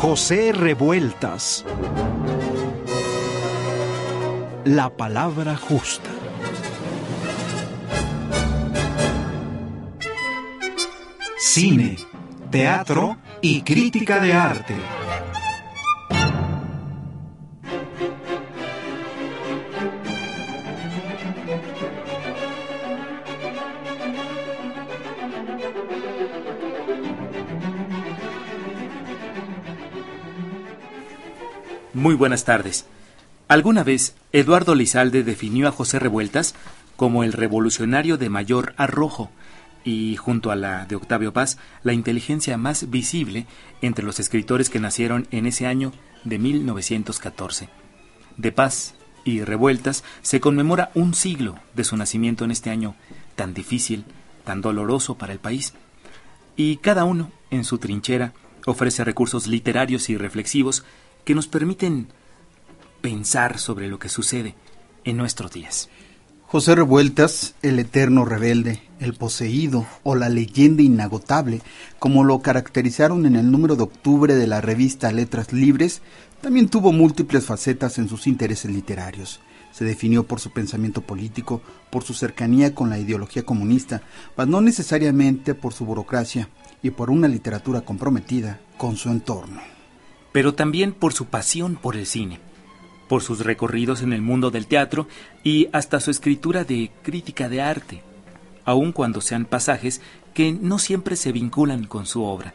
José Revueltas. La palabra justa. Cine, teatro y crítica de arte. Muy buenas tardes. Alguna vez Eduardo Lizalde definió a José Revueltas como el revolucionario de mayor arrojo y, junto a la de Octavio Paz, la inteligencia más visible entre los escritores que nacieron en ese año de 1914. De Paz y Revueltas se conmemora un siglo de su nacimiento en este año tan difícil, tan doloroso para el país. Y cada uno, en su trinchera, ofrece recursos literarios y reflexivos que nos permiten pensar sobre lo que sucede en nuestros días. José Revueltas, el eterno rebelde, el poseído o la leyenda inagotable, como lo caracterizaron en el número de octubre de la revista Letras Libres, también tuvo múltiples facetas en sus intereses literarios. Se definió por su pensamiento político, por su cercanía con la ideología comunista, mas no necesariamente por su burocracia y por una literatura comprometida con su entorno. Pero también por su pasión por el cine por sus recorridos en el mundo del teatro y hasta su escritura de crítica de arte, aun cuando sean pasajes que no siempre se vinculan con su obra.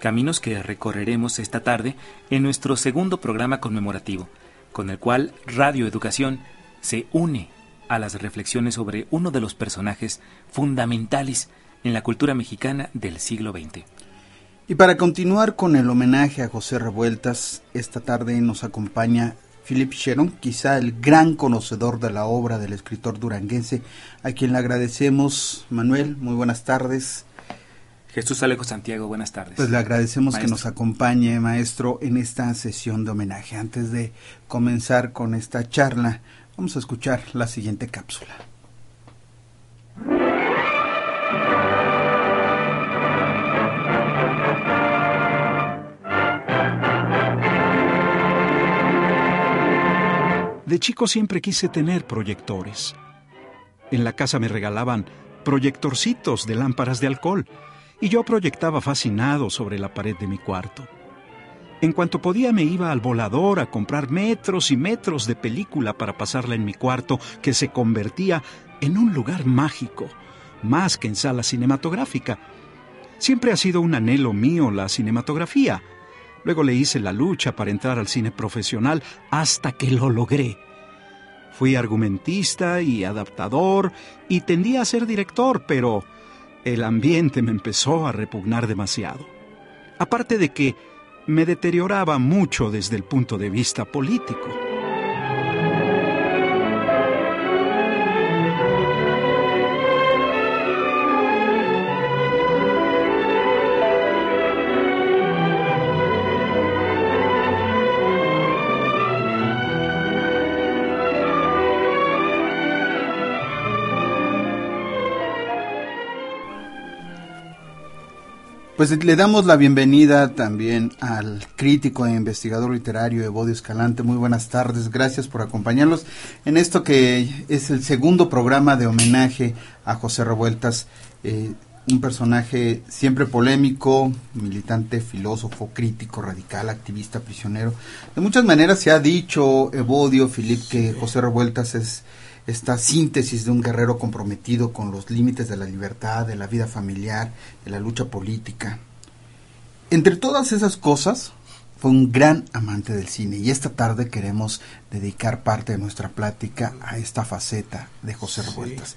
Caminos que recorreremos esta tarde en nuestro segundo programa conmemorativo, con el cual Radio Educación se une a las reflexiones sobre uno de los personajes fundamentales en la cultura mexicana del siglo XX. Y para continuar con el homenaje a José Revueltas, esta tarde nos acompaña Philip Sharon, quizá el gran conocedor de la obra del escritor duranguense, a quien le agradecemos. Manuel, muy buenas tardes. Jesús Alejo Santiago, buenas tardes. Pues le agradecemos que nos acompañe, maestro, en esta sesión de homenaje. Antes de comenzar con esta charla, vamos a escuchar la siguiente cápsula. De chico siempre quise tener proyectores. En la casa me regalaban proyectorcitos de lámparas de alcohol y yo proyectaba fascinado sobre la pared de mi cuarto. En cuanto podía me iba al volador a comprar metros y metros de película para pasarla en mi cuarto, que se convertía en un lugar mágico, más que en sala cinematográfica. Siempre ha sido un anhelo mío la cinematografía, Luego le hice la lucha para entrar al cine profesional hasta que lo logré. Fui argumentista y adaptador y tendía a ser director, pero el ambiente me empezó a repugnar demasiado. Aparte de que me deterioraba mucho desde el punto de vista político. Pues le damos la bienvenida también al crítico e investigador literario Evodio Escalante. Muy buenas tardes, gracias por acompañarnos en esto que es el segundo programa de homenaje a José Revueltas, eh, un personaje siempre polémico, militante, filósofo, crítico, radical, activista, prisionero. De muchas maneras se ha dicho, Evodio, Filip, que José Revueltas es esta síntesis de un guerrero comprometido con los límites de la libertad, de la vida familiar, de la lucha política. Entre todas esas cosas, fue un gran amante del cine y esta tarde queremos dedicar parte de nuestra plática a esta faceta de José Revueltas.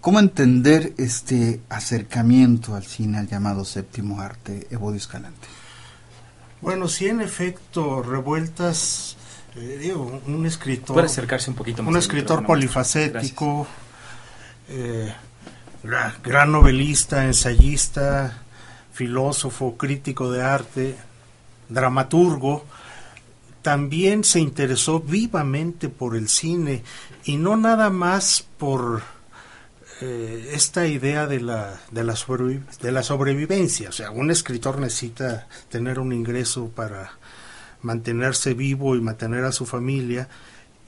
¿Cómo entender este acercamiento al cine, al llamado séptimo arte, Evodio Escalante? Bueno, sí, en efecto, Revueltas eh, digo, un escritor. Puede acercarse un poquito Un escritor polifacético, eh, gran novelista, ensayista, filósofo, crítico de arte, dramaturgo. También se interesó vivamente por el cine y no nada más por eh, esta idea de la, de, la de la sobrevivencia. O sea, un escritor necesita tener un ingreso para mantenerse vivo y mantener a su familia.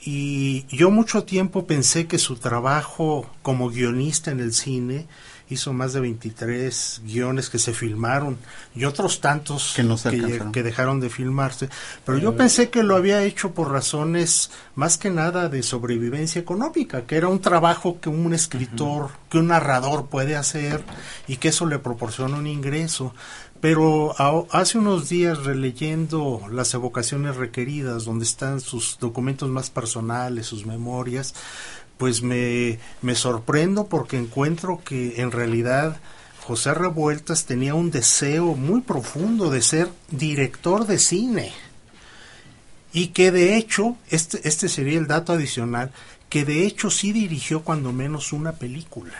Y yo mucho tiempo pensé que su trabajo como guionista en el cine hizo más de 23 guiones que se filmaron y otros tantos que, no que, dejaron de filmarse. Pero yo pensé que lo había hecho por razones más que nada de sobrevivencia económica, que era un trabajo que un escritor, que un narrador puede hacer y que eso le proporciona un ingreso. Pero hace unos días releyendo las evocaciones requeridas, donde están sus documentos más personales, sus memorias, pues me, me sorprendo porque encuentro que en realidad José Revueltas tenía un deseo muy profundo de ser director de cine y que de hecho, este, este sería el dato adicional, que de hecho sí dirigió cuando menos una película.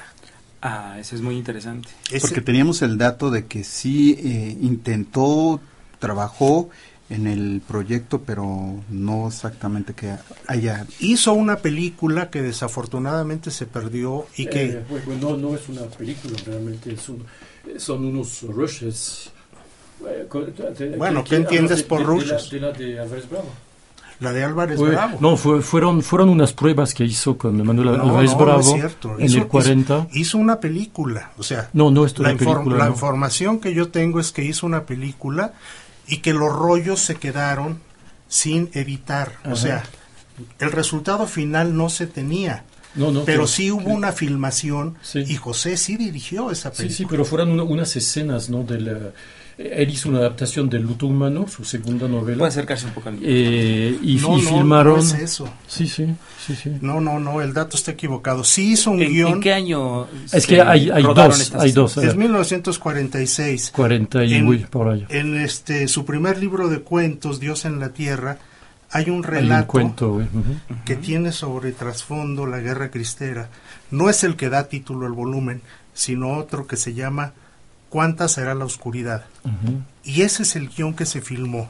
Ah, eso es muy interesante. Porque teníamos el dato de que sí eh, intentó, trabajó en el proyecto, pero no exactamente que haya... Hizo una película que desafortunadamente se perdió y que... Eh, no, no es una película, realmente son unos rushes. Eh, bueno, ¿qué entiendes por rushes? De la de, Bravo. La de Álvarez Bravo. No, fueron, fueron unas pruebas que hizo con Manuel Álvarez Bravo en el 40. Hizo, una película, o sea, no, no es la, película, la información que yo tengo es que hizo una película y que los rollos se quedaron sin evitar. O sea, el resultado final no se tenía. No, no, pero sí hubo una filmación y José sí dirigió esa película. Sí, sí, pero fueron unas escenas, ¿no? Del, él hizo una adaptación del Luto Humano, su segunda novela. Puede acercarse un poco al eh, y, no, filmaron. No, es eso. Sí, sí, sí, sí. No, no, no, el dato está equivocado. Sí hizo un guion. ¿En qué año? Es que hay, hay dos. Hay dos es 1946. 40 y en, por ahí. En este, su primer libro de cuentos, Dios en la Tierra, hay un relato cuento, que tiene sobre trasfondo la guerra cristera. No es el que da título al volumen, sino otro que se llama cuánta será la oscuridad. Y ese es el guion que se filmó.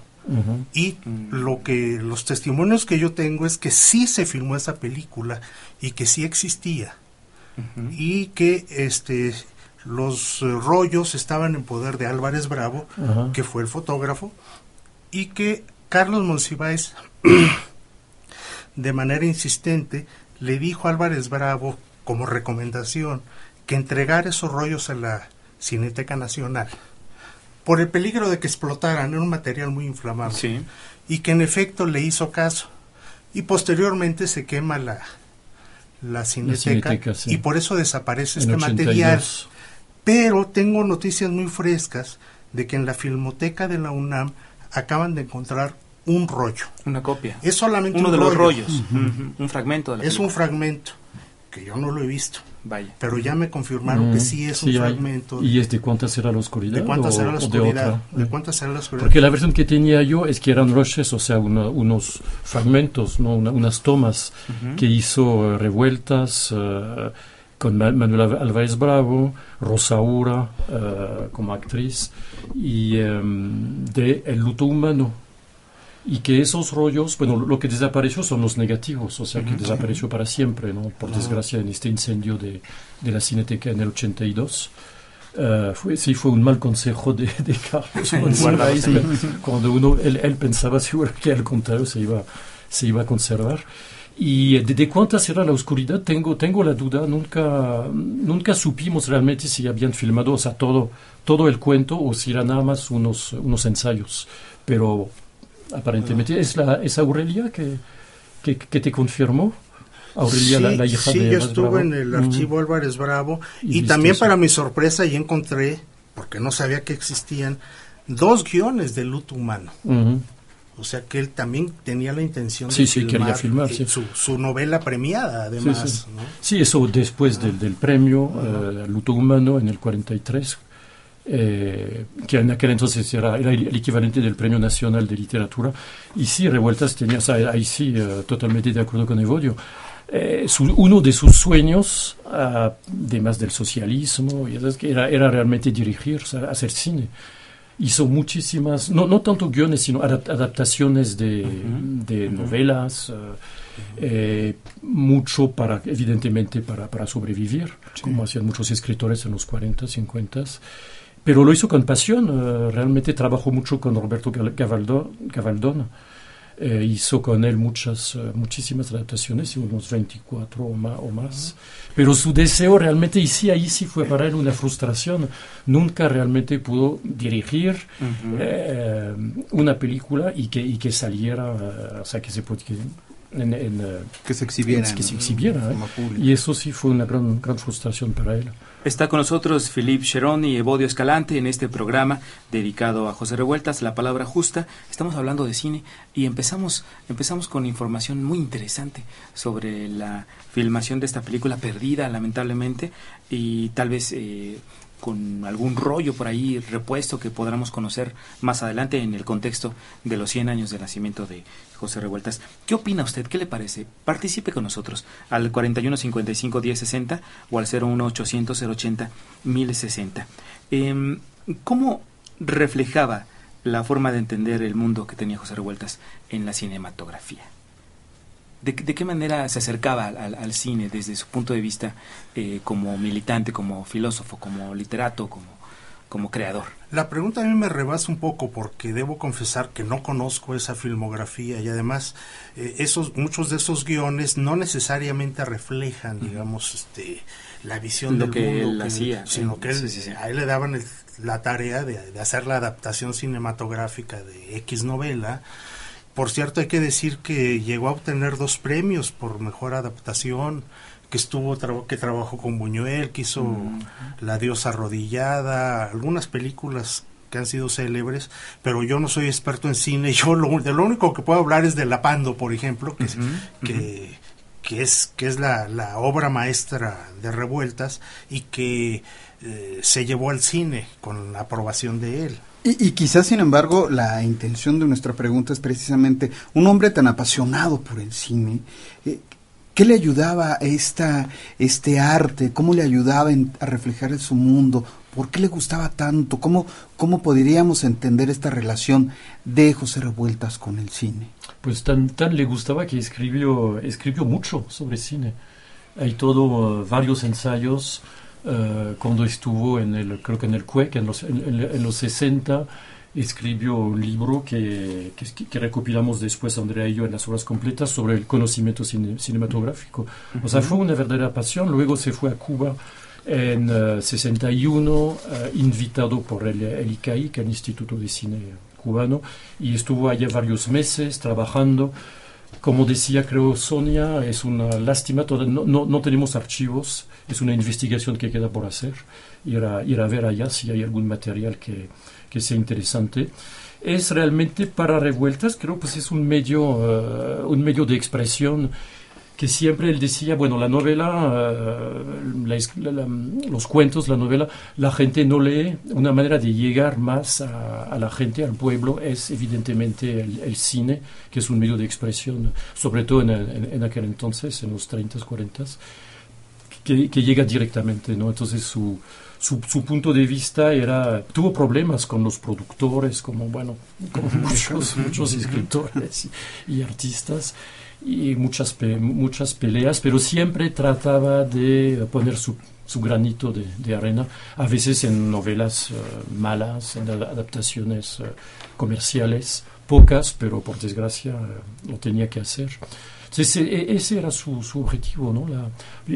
Y lo que los testimonios que yo tengo es que sí se filmó esa película y que sí existía. Y que este los rollos estaban en poder de Álvarez Bravo, que fue el fotógrafo, y que Carlos Monsiváis de manera insistente le dijo a Álvarez Bravo como recomendación que entregara esos rollos a la Cineteca Nacional, por el peligro de que explotaran, era un material muy inflamable, y que en efecto le hizo caso. Y posteriormente se quema la, la Cineteca, y por eso desaparece este material. Pero tengo noticias muy frescas de que en la Filmoteca de la UNAM acaban de encontrar un rollo. Una copia. Es solamente uno de los rollos, un fragmento. es un fragmento que yo no lo he visto. Pero ya me confirmaron que sí es un fragmento. ¿Y es de cuánta será la oscuridad? ¿De cuánta será la oscuridad? ¿De, cuánta será la oscuridad? Porque la versión que tenía yo es que eran roches, o sea, unos fragmentos, ¿no? unas tomas que hizo eh, revueltas uh, con Manuel Álvarez Bravo, Rosaura uh, como actriz, y um, de El luto humano y que esos rollos, bueno, lo que desapareció son los negativos, o sea, que desapareció para siempre, ¿no? Por desgracia, en este incendio de, de la Cineteca en el 82. Uh, eh, fue, sí, fue un mal consejo de, de Carlos cuando uno, él, él, pensaba seguro que al contrario se iba, se iba a conservar. Y de, de cuánta será la oscuridad, tengo, tengo la duda, nunca, nunca supimos realmente si habían filmado, o sea, todo, todo el cuento o si eran nada más unos, unos ensayos. Pero aparentemente. ¿Es, la, ¿Es Aurelia que, que, te confirmó? Aurelia, la, hija sí, yo estuve en el archivo Álvarez Bravo y, también para mi sorpresa ya encontré, porque no sabía que existían, dos guiones de luto humano. O sea que él también tenía la intención de filmar, filmar su, su, novela premiada, además. Sí, eso después del, del premio uh Luto Humano en el 43, eh, que en aquel entonces era, el equivalente del Premio Nacional de Literatura. Y sí, Revueltas tenía, ahí sí, eh, totalmente de acuerdo con Evodio. Eh, uno de sus sueños, además del socialismo, era, era realmente dirigir, hacer cine. hizo muchísimas, no, no tanto guiones, sino adaptaciones de, de novelas, eh, mucho para, evidentemente, para, para sobrevivir, como hacían muchos escritores en los 40, 50. Pero lo hizo con pasión, eh, realmente trabajó mucho con Roberto Gavaldón. Eh, hizo con él muchas, eh, muchísimas adaptaciones, unos 24 o más, o más. Pero su deseo realmente, y sí, ahí sí fue para él una frustración. Nunca realmente pudo dirigir una película y que, y que saliera, o sea, que se, que, eh, que se exhibiera. Que se exhibiera ¿eh? Y eso sí fue una gran, gran frustración para él. Está con nosotros Philippe Cherón y Evodio Escalante en este programa dedicado a José Revueltas, La Palabra Justa. Estamos hablando de cine y empezamos, empezamos con información muy interesante sobre la filmación de esta película perdida, lamentablemente, y tal vez eh, con algún rollo por ahí repuesto que podamos conocer más adelante en el contexto de los 100 años de nacimiento de José Revueltas. ¿Qué opina usted? ¿Qué le parece? Participe con nosotros al 4155 1060 o al 01800 080 1060. Eh, ¿Cómo reflejaba la forma de entender el mundo que tenía José Revueltas en la cinematografía? ¿De, qué manera se acercaba al, cine desde su punto de vista eh, como militante, como filósofo, como literato, como, como creador? La pregunta a mí me rebasa un poco porque debo confesar que no conozco esa filmografía y además eh, esos muchos de esos guiones no necesariamente reflejan, digamos, este la visión Lo que él hacía, sino que a él le daban la tarea de, de hacer la adaptación cinematográfica de X novela. Por cierto, hay que decir que llegó a obtener dos premios por mejor adaptación, que estuvo que trabajó con Buñuel, que hizo La diosa arrodillada, algunas películas que han sido célebres, pero yo no soy experto en cine, yo lo, de lo único que puedo hablar es de La Pando, por ejemplo, que, que, que, es, que es la, la, obra maestra de Revueltas y que eh, se llevó al cine con la aprobación de él. Y, quizás, sin embargo, la intención de nuestra pregunta es precisamente un hombre tan apasionado por el cine. Eh, ¿Qué le ayudaba esta, este arte? ¿Cómo le ayudaba a reflejar en su mundo? ¿Por qué le gustaba tanto? ¿Cómo, ¿Cómo podríamos entender esta relación de José Revueltas con el cine? Pues tan, tan le gustaba que escribió, escribió mucho sobre cine. Hay todo, varios ensayos eh, cuando estuvo en el, creo que en el CUEC, en los, en, los 60, escribió un libro que, que, recopilamos después Andrea y yo en las obras completas sobre el conocimiento cinematográfico. O sea, fue una verdadera pasión. Luego se fue a Cuba en 61, uh, invitado por el, el ICAI, que es el Instituto de Cine Cubano, y estuvo allá varios meses trabajando. Como decía, creo, Sonia, es una lástima, no, no, no tenemos archivos es una investigación que queda por hacer, ir a, ir a ver allá si hay algún material que, que sea interesante. Es realmente para revueltas, creo pues es un medio, eh, un medio de expresión que siempre él decía, bueno, la novela, eh, los cuentos, la novela, la gente no lee. Una manera de llegar más a, la gente, al pueblo, es evidentemente el, cine, que es un medio de expresión, sobre todo en, en, aquel entonces, en los 30, 40 que, llega directamente, ¿no? Entonces su, su, punto de vista era, tuvo problemas con los productores, como, bueno, como muchos, muchos escritores y, artistas, y muchas, muchas peleas, pero siempre trataba de poner su, su granito de, arena, a veces en novelas eh, malas, en adaptaciones eh, comerciales, pocas, pero por desgracia eh, lo tenía que hacer. E, ese era su, objetivo, ¿no?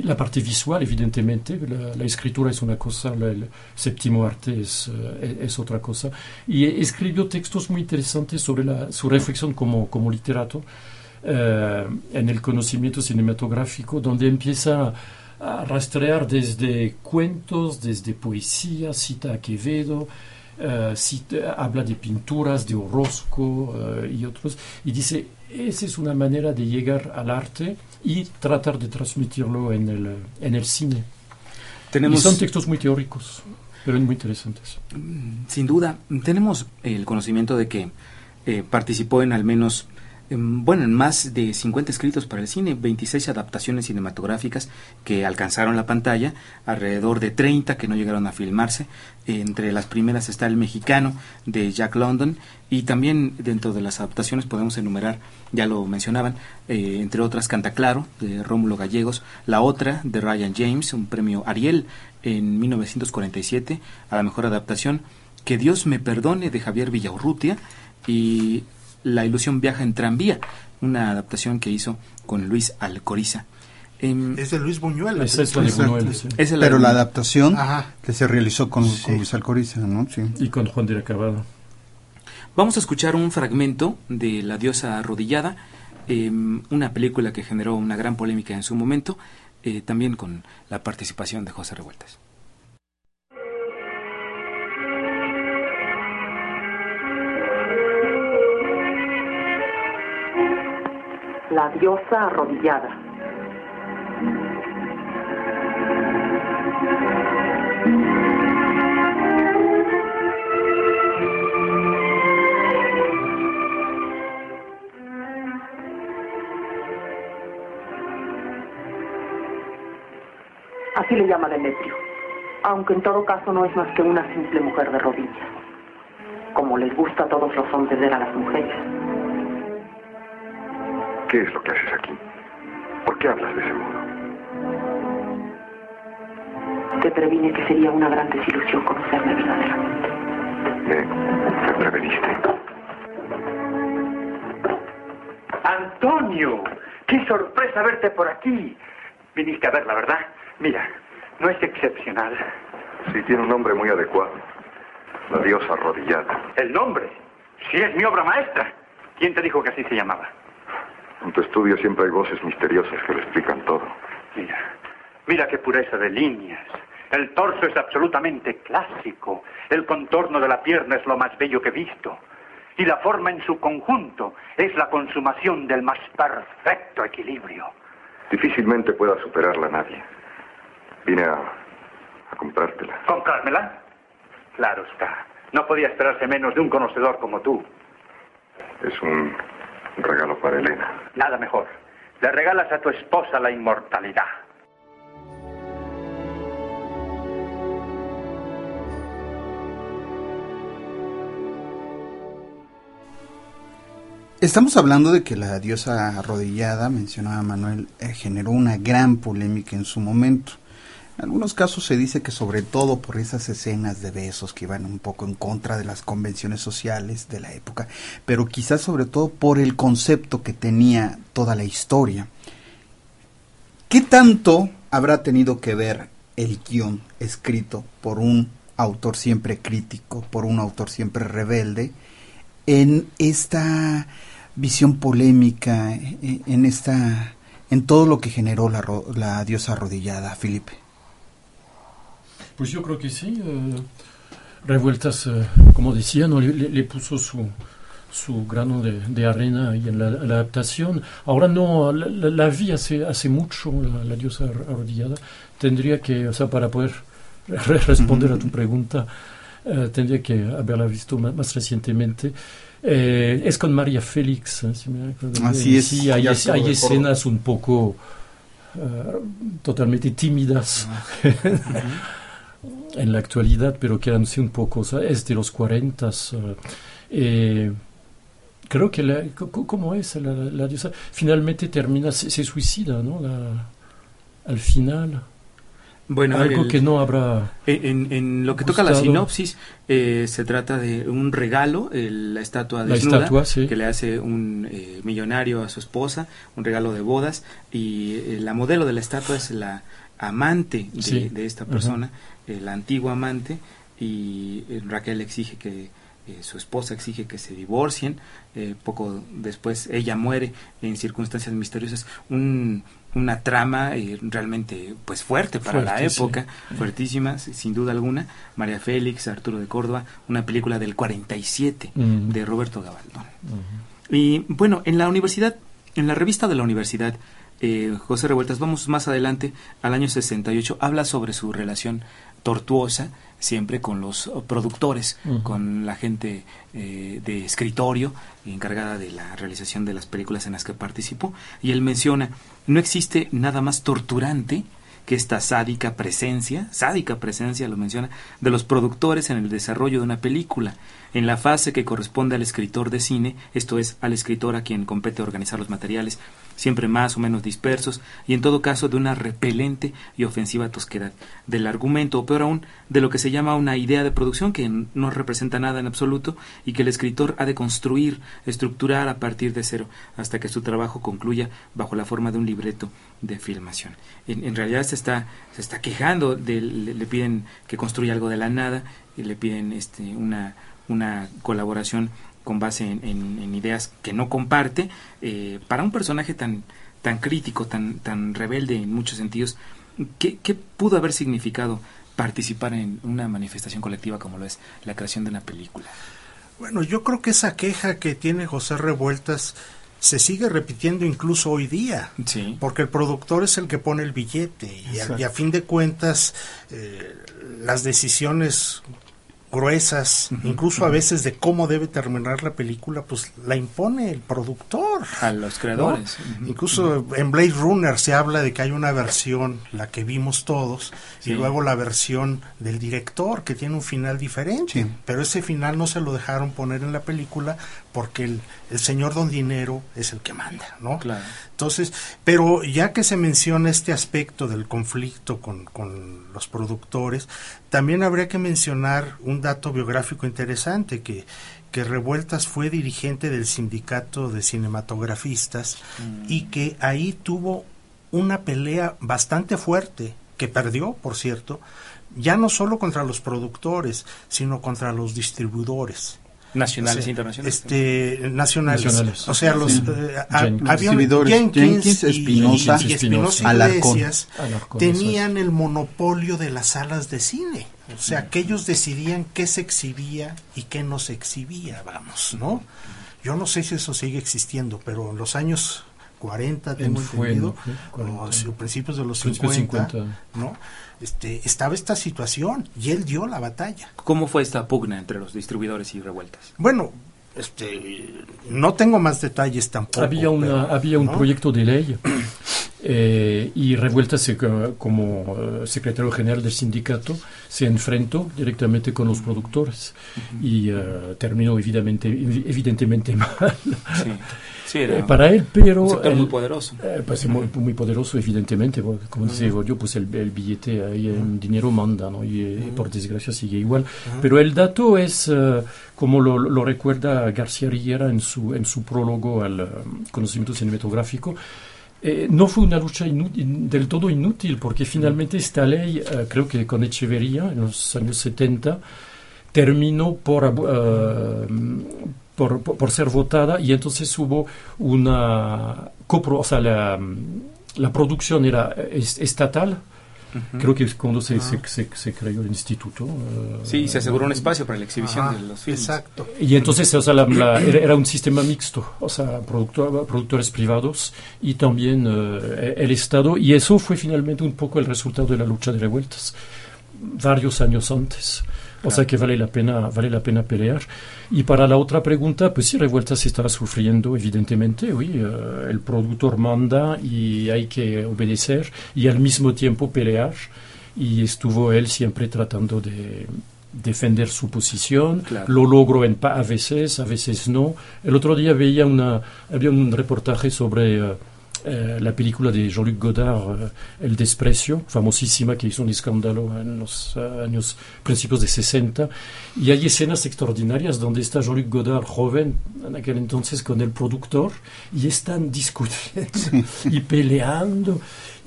La, parte visual, evidentemente, la, escritura es una cosa, el séptimo arte es, eh, otra cosa. Y escribió textos muy interesantes sobre la, su reflexión como, literato eh, en el conocimiento cinematográfico, donde empieza a rastrear desde cuentos, desde poesía, cita a Quevedo, habla de pinturas de Orozco y otros, y dice, esa es una manera de llegar al arte y tratar de transmitirlo en el, en el cine. Tenemos... Y son textos muy teóricos, pero muy interesantes. Mm, sin duda, tenemos el conocimiento de que eh, participó en al menos bueno, en más de 50 escritos para el cine, 26 adaptaciones cinematográficas que alcanzaron la pantalla, alrededor de 30 que no llegaron a filmarse. Entre las primeras está El Mexicano de Jack London y también dentro de las adaptaciones podemos enumerar, ya lo mencionaban, eh, entre otras Canta Claro de Rómulo Gallegos, la otra de Ryan James, un premio Ariel en 1947 a la mejor adaptación, Que Dios me perdone de Javier Villaurrutia y La ilusión viaja en tranvía, una adaptación que hizo con Luis Alcoriza. Em, es de Luis Buñuel. Es, es Buñuel, Pero la adaptación que se realizó con, Luis Alcoriza, ¿no? Sí. Y con Juan de Acabado. Vamos a escuchar un fragmento de La diosa arrodillada, em, una película que generó una gran polémica en su momento, eh, también con la participación de José Revueltas. La diosa arrodillada. Así le llama Demetrio, aunque en todo caso no es más que una simple mujer de rodillas, como les gusta a todos los hombres ver a las mujeres. ¿Qué es lo que haces aquí? ¿Por qué hablas de ese modo? Te previne que sería una gran desilusión conocerme verdaderamente. ¿Me, me preveniste? Antonio, qué sorpresa verte por aquí. Viniste a verla, ¿verdad? Mira, no es excepcional. Sí, tiene un nombre muy adecuado. La diosa arrodillada. ¿El nombre? Sí, es mi obra maestra. ¿Quién te dijo que así se llamaba? En tu estudio siempre hay voces misteriosas que lo explican todo. Mira, mira qué pureza de líneas. El torso es absolutamente clásico. El contorno de la pierna es lo más bello que he visto. Y la forma en su conjunto es la consumación del más perfecto equilibrio. Difícilmente pueda superarla nadie. Vine a, a comprártela. ¿Comprármela? Claro está. No podía esperarse menos de un conocedor como tú. Es un regalo para Elena. Nada mejor. Le regalas a tu esposa la inmortalidad. Estamos hablando de que la diosa arrodillada, mencionaba Manuel, eh, generó una gran polémica en su momento. En algunos casos se dice que sobre todo por esas escenas de besos que iban un poco en contra de las convenciones sociales de la época, pero quizás sobre todo por el concepto que tenía toda la historia. ¿Qué tanto habrá tenido que ver el guion escrito por un autor siempre crítico, por un autor siempre rebelde, en esta visión polémica, en esta en todo lo que generó la, la diosa arrodillada, Felipe? Pues yo creo que sí. Eh, Revueltas, eh, como decía, ¿no? le, puso su, su grano de, arena ahí en la, adaptación. Ahora no, la, vi hace, hace mucho, la, diosa arrodillada. Tendría que, o sea, para poder responder a tu pregunta, eh, tendría que haberla visto más, recientemente. es con María Félix, si me Así es. Sí, hay, hay escenas un poco totalmente tímidas. en la actualidad, pero que sí un poco, es de los 40. Eh, creo que, la, ¿cómo es la, diosa? Finalmente termina, se, suicida, ¿no? al final. Bueno, algo que no habrá. En, lo que toca la sinopsis, eh, se trata de un regalo, la estatua desnuda, que le hace un eh, millonario a su esposa, un regalo de bodas, y la modelo de la estatua es la amante de, esta persona, el la antigua amante, y eh, Raquel exige que eh, su esposa exige que se divorcien, eh, poco después ella muere en circunstancias misteriosas, un, una trama realmente pues fuerte para la época, fuertísima, sin duda alguna, María Félix, Arturo de Córdoba, una película del 47 de Roberto Gabaldón. Y bueno, en la universidad, en la revista de la universidad, eh, José Revueltas, vamos más adelante al año 68, habla sobre su relación tortuosa siempre con los productores, con la gente eh, de escritorio encargada de la realización de las películas en las que participó. Y él menciona, no existe nada más torturante que esta sádica presencia, sádica presencia lo menciona, de los productores en el desarrollo de una película, en la fase que corresponde al escritor de cine, esto es, al escritor a quien compete organizar los materiales, siempre más o menos dispersos, y en todo caso de una repelente y ofensiva tosquedad del argumento, o peor aún, de lo que se llama una idea de producción que no representa nada en absoluto y que el escritor ha de construir, estructurar a partir de cero, hasta que su trabajo concluya bajo la forma de un libreto de filmación. En, realidad se está, se está quejando, de, le, piden que construya algo de la nada, y le piden este, una, una colaboración con base en, ideas que no comparte, eh, para un personaje tan, tan crítico, tan, tan rebelde en muchos sentidos, ¿qué, ¿qué, pudo haber significado participar en una manifestación colectiva como lo es la creación de una película? Bueno, yo creo que esa queja que tiene José Revueltas se sigue repitiendo incluso hoy día, sí. porque el productor es el que pone el billete y a, fin de cuentas eh, las decisiones gruesas, incluso a veces de cómo debe terminar la película, pues la impone el productor. A los creadores. Incluso en Blade Runner se habla de que hay una versión, la que vimos todos, y luego la versión del director, que tiene un final diferente. Pero ese final no se lo dejaron poner en la película porque el, el señor Don Dinero es el que manda, ¿no? Claro. Entonces, pero ya que se menciona este aspecto del conflicto con, con los productores, también habría que mencionar un dato biográfico interesante que que Revueltas fue dirigente del sindicato de cinematografistas mm. y que ahí tuvo una pelea bastante fuerte, que perdió, por cierto, ya no solo contra los productores, sino contra los distribuidores. Nacionales e internacionales. Este, nacionales. O sea, los eh, Jenkins, Espinosa. y, Espinosa. Iglesias tenían el monopolio de las salas de cine. O sea, que ellos decidían qué se exhibía y qué no se exhibía, vamos, ¿no? Yo no sé si eso sigue existiendo, pero en los años 40, tengo entendido, o principios de los 50, ¿no? Este, estaba esta situación y él dio la batalla. ¿Cómo fue esta pugna entre los distribuidores y revueltas? Bueno, este, no tengo más detalles tampoco. Había, una, había un proyecto de ley eh, y Revueltas, como eh, secretario general del sindicato, se enfrentó directamente con los productores y uh, terminó evidentemente, evidentemente mal. Sí. Eh, para él, pero... Un muy poderoso. Eh, pues muy, poderoso, evidentemente, porque, como digo yo, pues el, billete ahí en dinero manda, ¿no? Y, eh, por desgracia sigue igual. Pero el dato es, como lo, recuerda García Riera en su, en su prólogo al conocimiento cinematográfico, no fue una lucha del todo inútil, porque finalmente esta ley, creo que con Echeverría, en los años 70, terminó por, por, por, ser votada y entonces hubo una copro, o sea, la, la producción era estatal. Creo que es cuando se, se, se, creó el instituto. Uh, sí, se aseguró un espacio para la exhibición de los filmes. Exacto. Y entonces o sea, la, era, un sistema mixto, o sea, productor, productores privados y también uh, el Estado. Y eso fue finalmente un poco el resultado de la lucha de revueltas, varios años antes. O sea que vale la pena, vale la pena pelear. Y para la otra pregunta, pues sí, Revueltas estaba sufriendo, evidentemente, oui, eh, el productor manda y hay que obedecer y al mismo tiempo pelear. Y estuvo él siempre tratando de defender su posición, lo logró en a veces, a veces no. El otro día veía una, había un reportaje sobre eh, eh, la película de Jean-Luc Godard, eh, El desprecio, famosísima, que hizo un escándalo en los eh, años principios de 60. Y hay escenas extraordinarias donde está Jean-Luc Godard joven, en aquel entonces, con el productor, y están discutiendo y peleando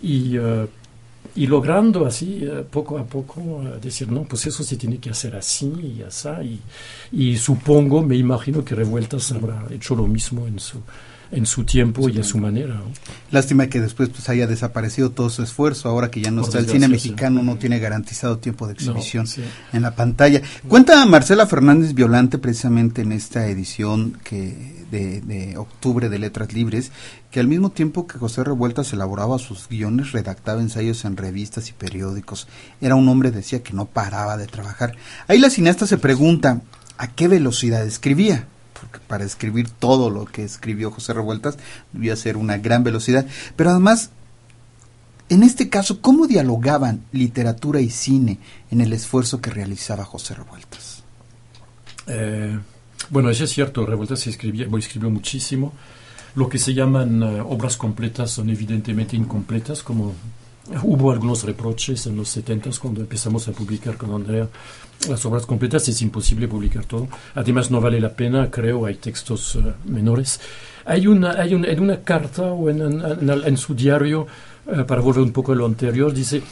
y, y logrando así, poco a poco, decir, no, pues eso se tiene que hacer así y así. Y, y supongo, me imagino que Revueltas habrá hecho lo mismo en su en su tiempo y a su manera. Lástima que después pues haya desaparecido todo su esfuerzo, ahora que ya no está el cine mexicano, no tiene garantizado tiempo de exhibición en la pantalla. Cuenta Marcela Fernández Violante precisamente en esta edición que de, de, octubre de Letras Libres, que al mismo tiempo que José Revueltas elaboraba sus guiones, redactaba ensayos en revistas y periódicos. Era un hombre, decía, que no paraba de trabajar. Ahí la cineasta se pregunta, ¿a qué velocidad escribía? Para escribir todo lo que escribió José Revueltas debía ser una gran velocidad. Pero además, en este caso, ¿cómo dialogaban literatura y cine en el esfuerzo que realizaba José Revueltas? Eh, bueno, eso es cierto, Revueltas escribía, escribió muchísimo. Lo que se llaman uh, obras completas son evidentemente incompletas, como Hubo algunos reproches en los 70 cuando empezamos a publicar con Andrea las obras completas, es imposible publicar todo. Además, no vale la pena, creo, hay textos uh, menores. Hay una, hay un, en una carta o en, su diario, uh, para volver un poco a lo anterior, dice,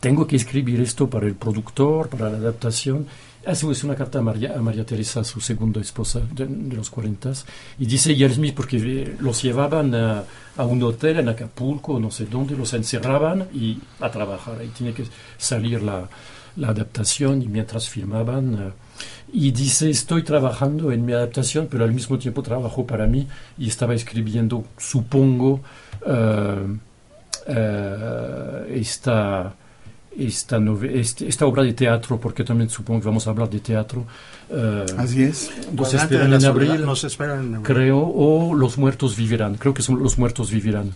tengo que escribir esto para el productor, para la adaptación. Hace es una carta a María, a María Teresa, su segunda esposa de, de los 40, y dice, y él mismo, porque los llevaban a, a, un hotel en Acapulco, no sé dónde, los encerraban y a trabajar. Ahí tiene que salir la, la adaptación y mientras filmaban. Uh, y dice, estoy trabajando en mi adaptación, pero al mismo tiempo trabajo para mí y estaba escribiendo, supongo, uh, uh, esta esta, este, esta obra de teatro, porque también supongo que vamos a hablar de teatro. Uh, Así es. Nos esperan, en abril, nos esperan en abril, creo, o Los muertos vivirán, creo que son Los muertos vivirán,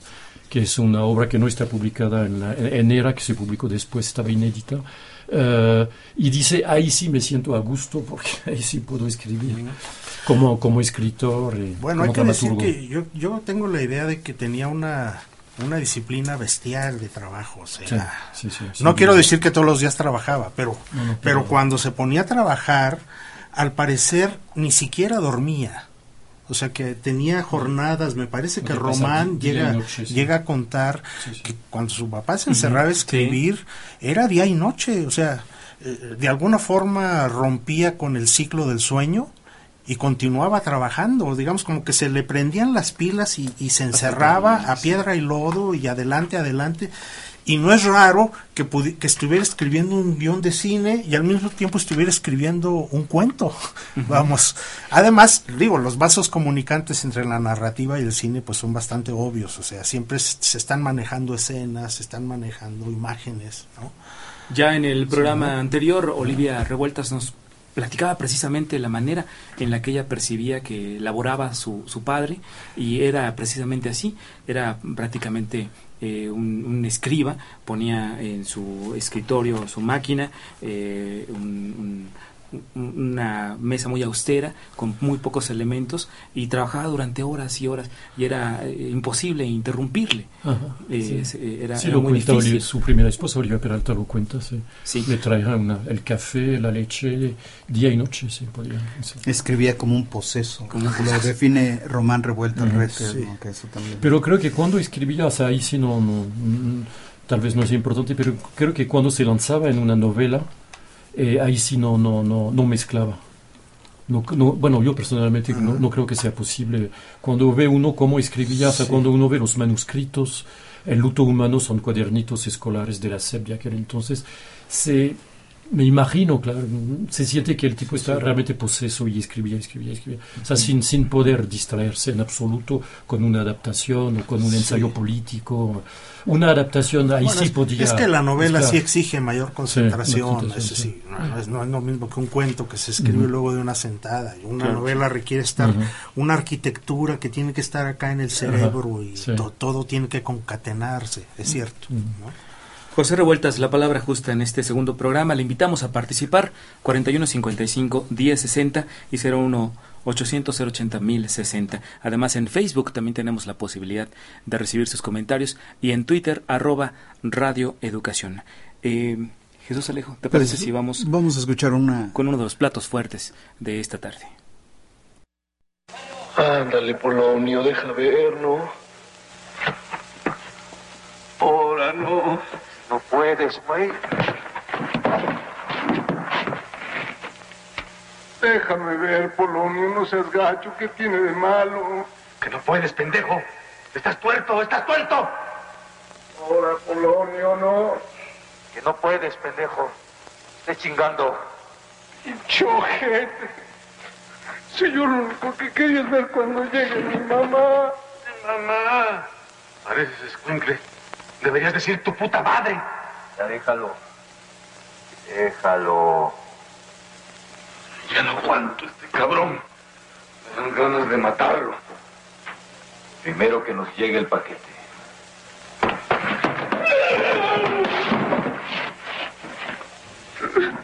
que es una obra que no está publicada en, la, en ERA, que se publicó después, estaba inédita. Uh, y dice, ahí sí me siento a gusto, porque ahí sí puedo escribir. Como, como escritor. Y bueno, como hay que decir que yo, yo tengo la idea de que tenía una una disciplina bestial de trabajo. O sea, sí, sí, sí, no quiero decir que todos los días trabajaba, pero, No, no, pero cuando se ponía a trabajar, al parecer ni siquiera dormía. O sea que tenía jornadas, me parece que Román llega, noche, llega a contar que cuando su papá se encerraba a escribir, era día y noche, o sea, eh, de alguna forma rompía con el ciclo del sueño y continuaba trabajando, digamos como que se le prendían las pilas y, y se encerraba a piedra y lodo y adelante, adelante. Y no es raro que, que estuviera escribiendo un guion de cine y al mismo tiempo estuviera escribiendo un cuento. Vamos. Además, digo, los vasos comunicantes entre la narrativa y el cine pues son bastante obvios. O sea, siempre se se están manejando escenas, se están manejando imágenes, ¿no? Ya en el programa anterior, Olivia Revueltas nos platicaba precisamente la manera en la que ella percibía que laboraba su, su padre y era precisamente así, era prácticamente eh, un, escriba, ponía en su escritorio su máquina, eh, un- un- una mesa muy austera con muy pocos elementos y trabajaba durante horas y horas y era eh, imposible interrumpirle. Ajá, Eh, sí. se- era, Sí, era lo muy cuenta difícil. Olivia- su primera esposa, Olivia Peralta, lo cuenta. Sí. Sí. Le traía una- el café, la leche, día y noche, sí, podía. sí. Escribía como un poseso. Como Lo define Román Revueltas Ujú, Retes, sí. ¿no? que eso también. Pero creo que cuando escribía, o sea, ahí sí no, no, mm, tal vez no es importante, pero creo que cuando se lanzaba en una novela, eh, ahí sí no, no, no, no mezclaba. No, no- bueno, yo personalmente no, no creo que sea posible. Cuando ve uno cómo escribía, o sea, cuando uno ve los manuscritos, el luto humano son cuadernitos escolares de la SEP de aquel entonces, se, me imagino, claro, se siente que el tipo está realmente poseso y escribía, escribía, escribía. O sea, sin, sin poder distraerse en absoluto con una adaptación o con un ensayo político. Una adaptación ahí Bueno, sí podía. es que la novela sí exige mayor concentración, concentración, es sí. no, es, no es lo mismo que un cuento que se escribe luego de una sentada. Una Claro. novela requiere estar, una arquitectura que tiene que estar acá en el cerebro y sí. to- todo tiene que concatenarse, es cierto. ¿no? José Revueltas, la palabra justa en este segundo programa. Le invitamos a participar 4155 1060 y 01 800 080 1060. Además en Facebook también tenemos la posibilidad de recibir sus comentarios y en Twitter arroba Radio Educación. Eh, Jesús Alejo, ¿te parece Pues, si vamos Vamos a escuchar una... con uno de los platos fuertes de esta tarde? Ándale, Polonio, deja ver, ¿no? Ahora no. No puedes, güey. Déjame ver, Polonio, no seas gacho, ¿qué tiene de malo? Que no puedes, pendejo. Estás tuerto, estás tuerto. Hola, Polonio, no. Que no puedes, pendejo. Estés chingando. Hinchojete. Si yo lo único que quería es ver cuando llegue mi mamá. Mi mamá. Pareces escuincle. Deberías decir tu puta madre. Ya déjalo. Déjalo. Ya no aguanto este cabrón. Me dan ganas de matarlo. Primero que nos llegue el paquete.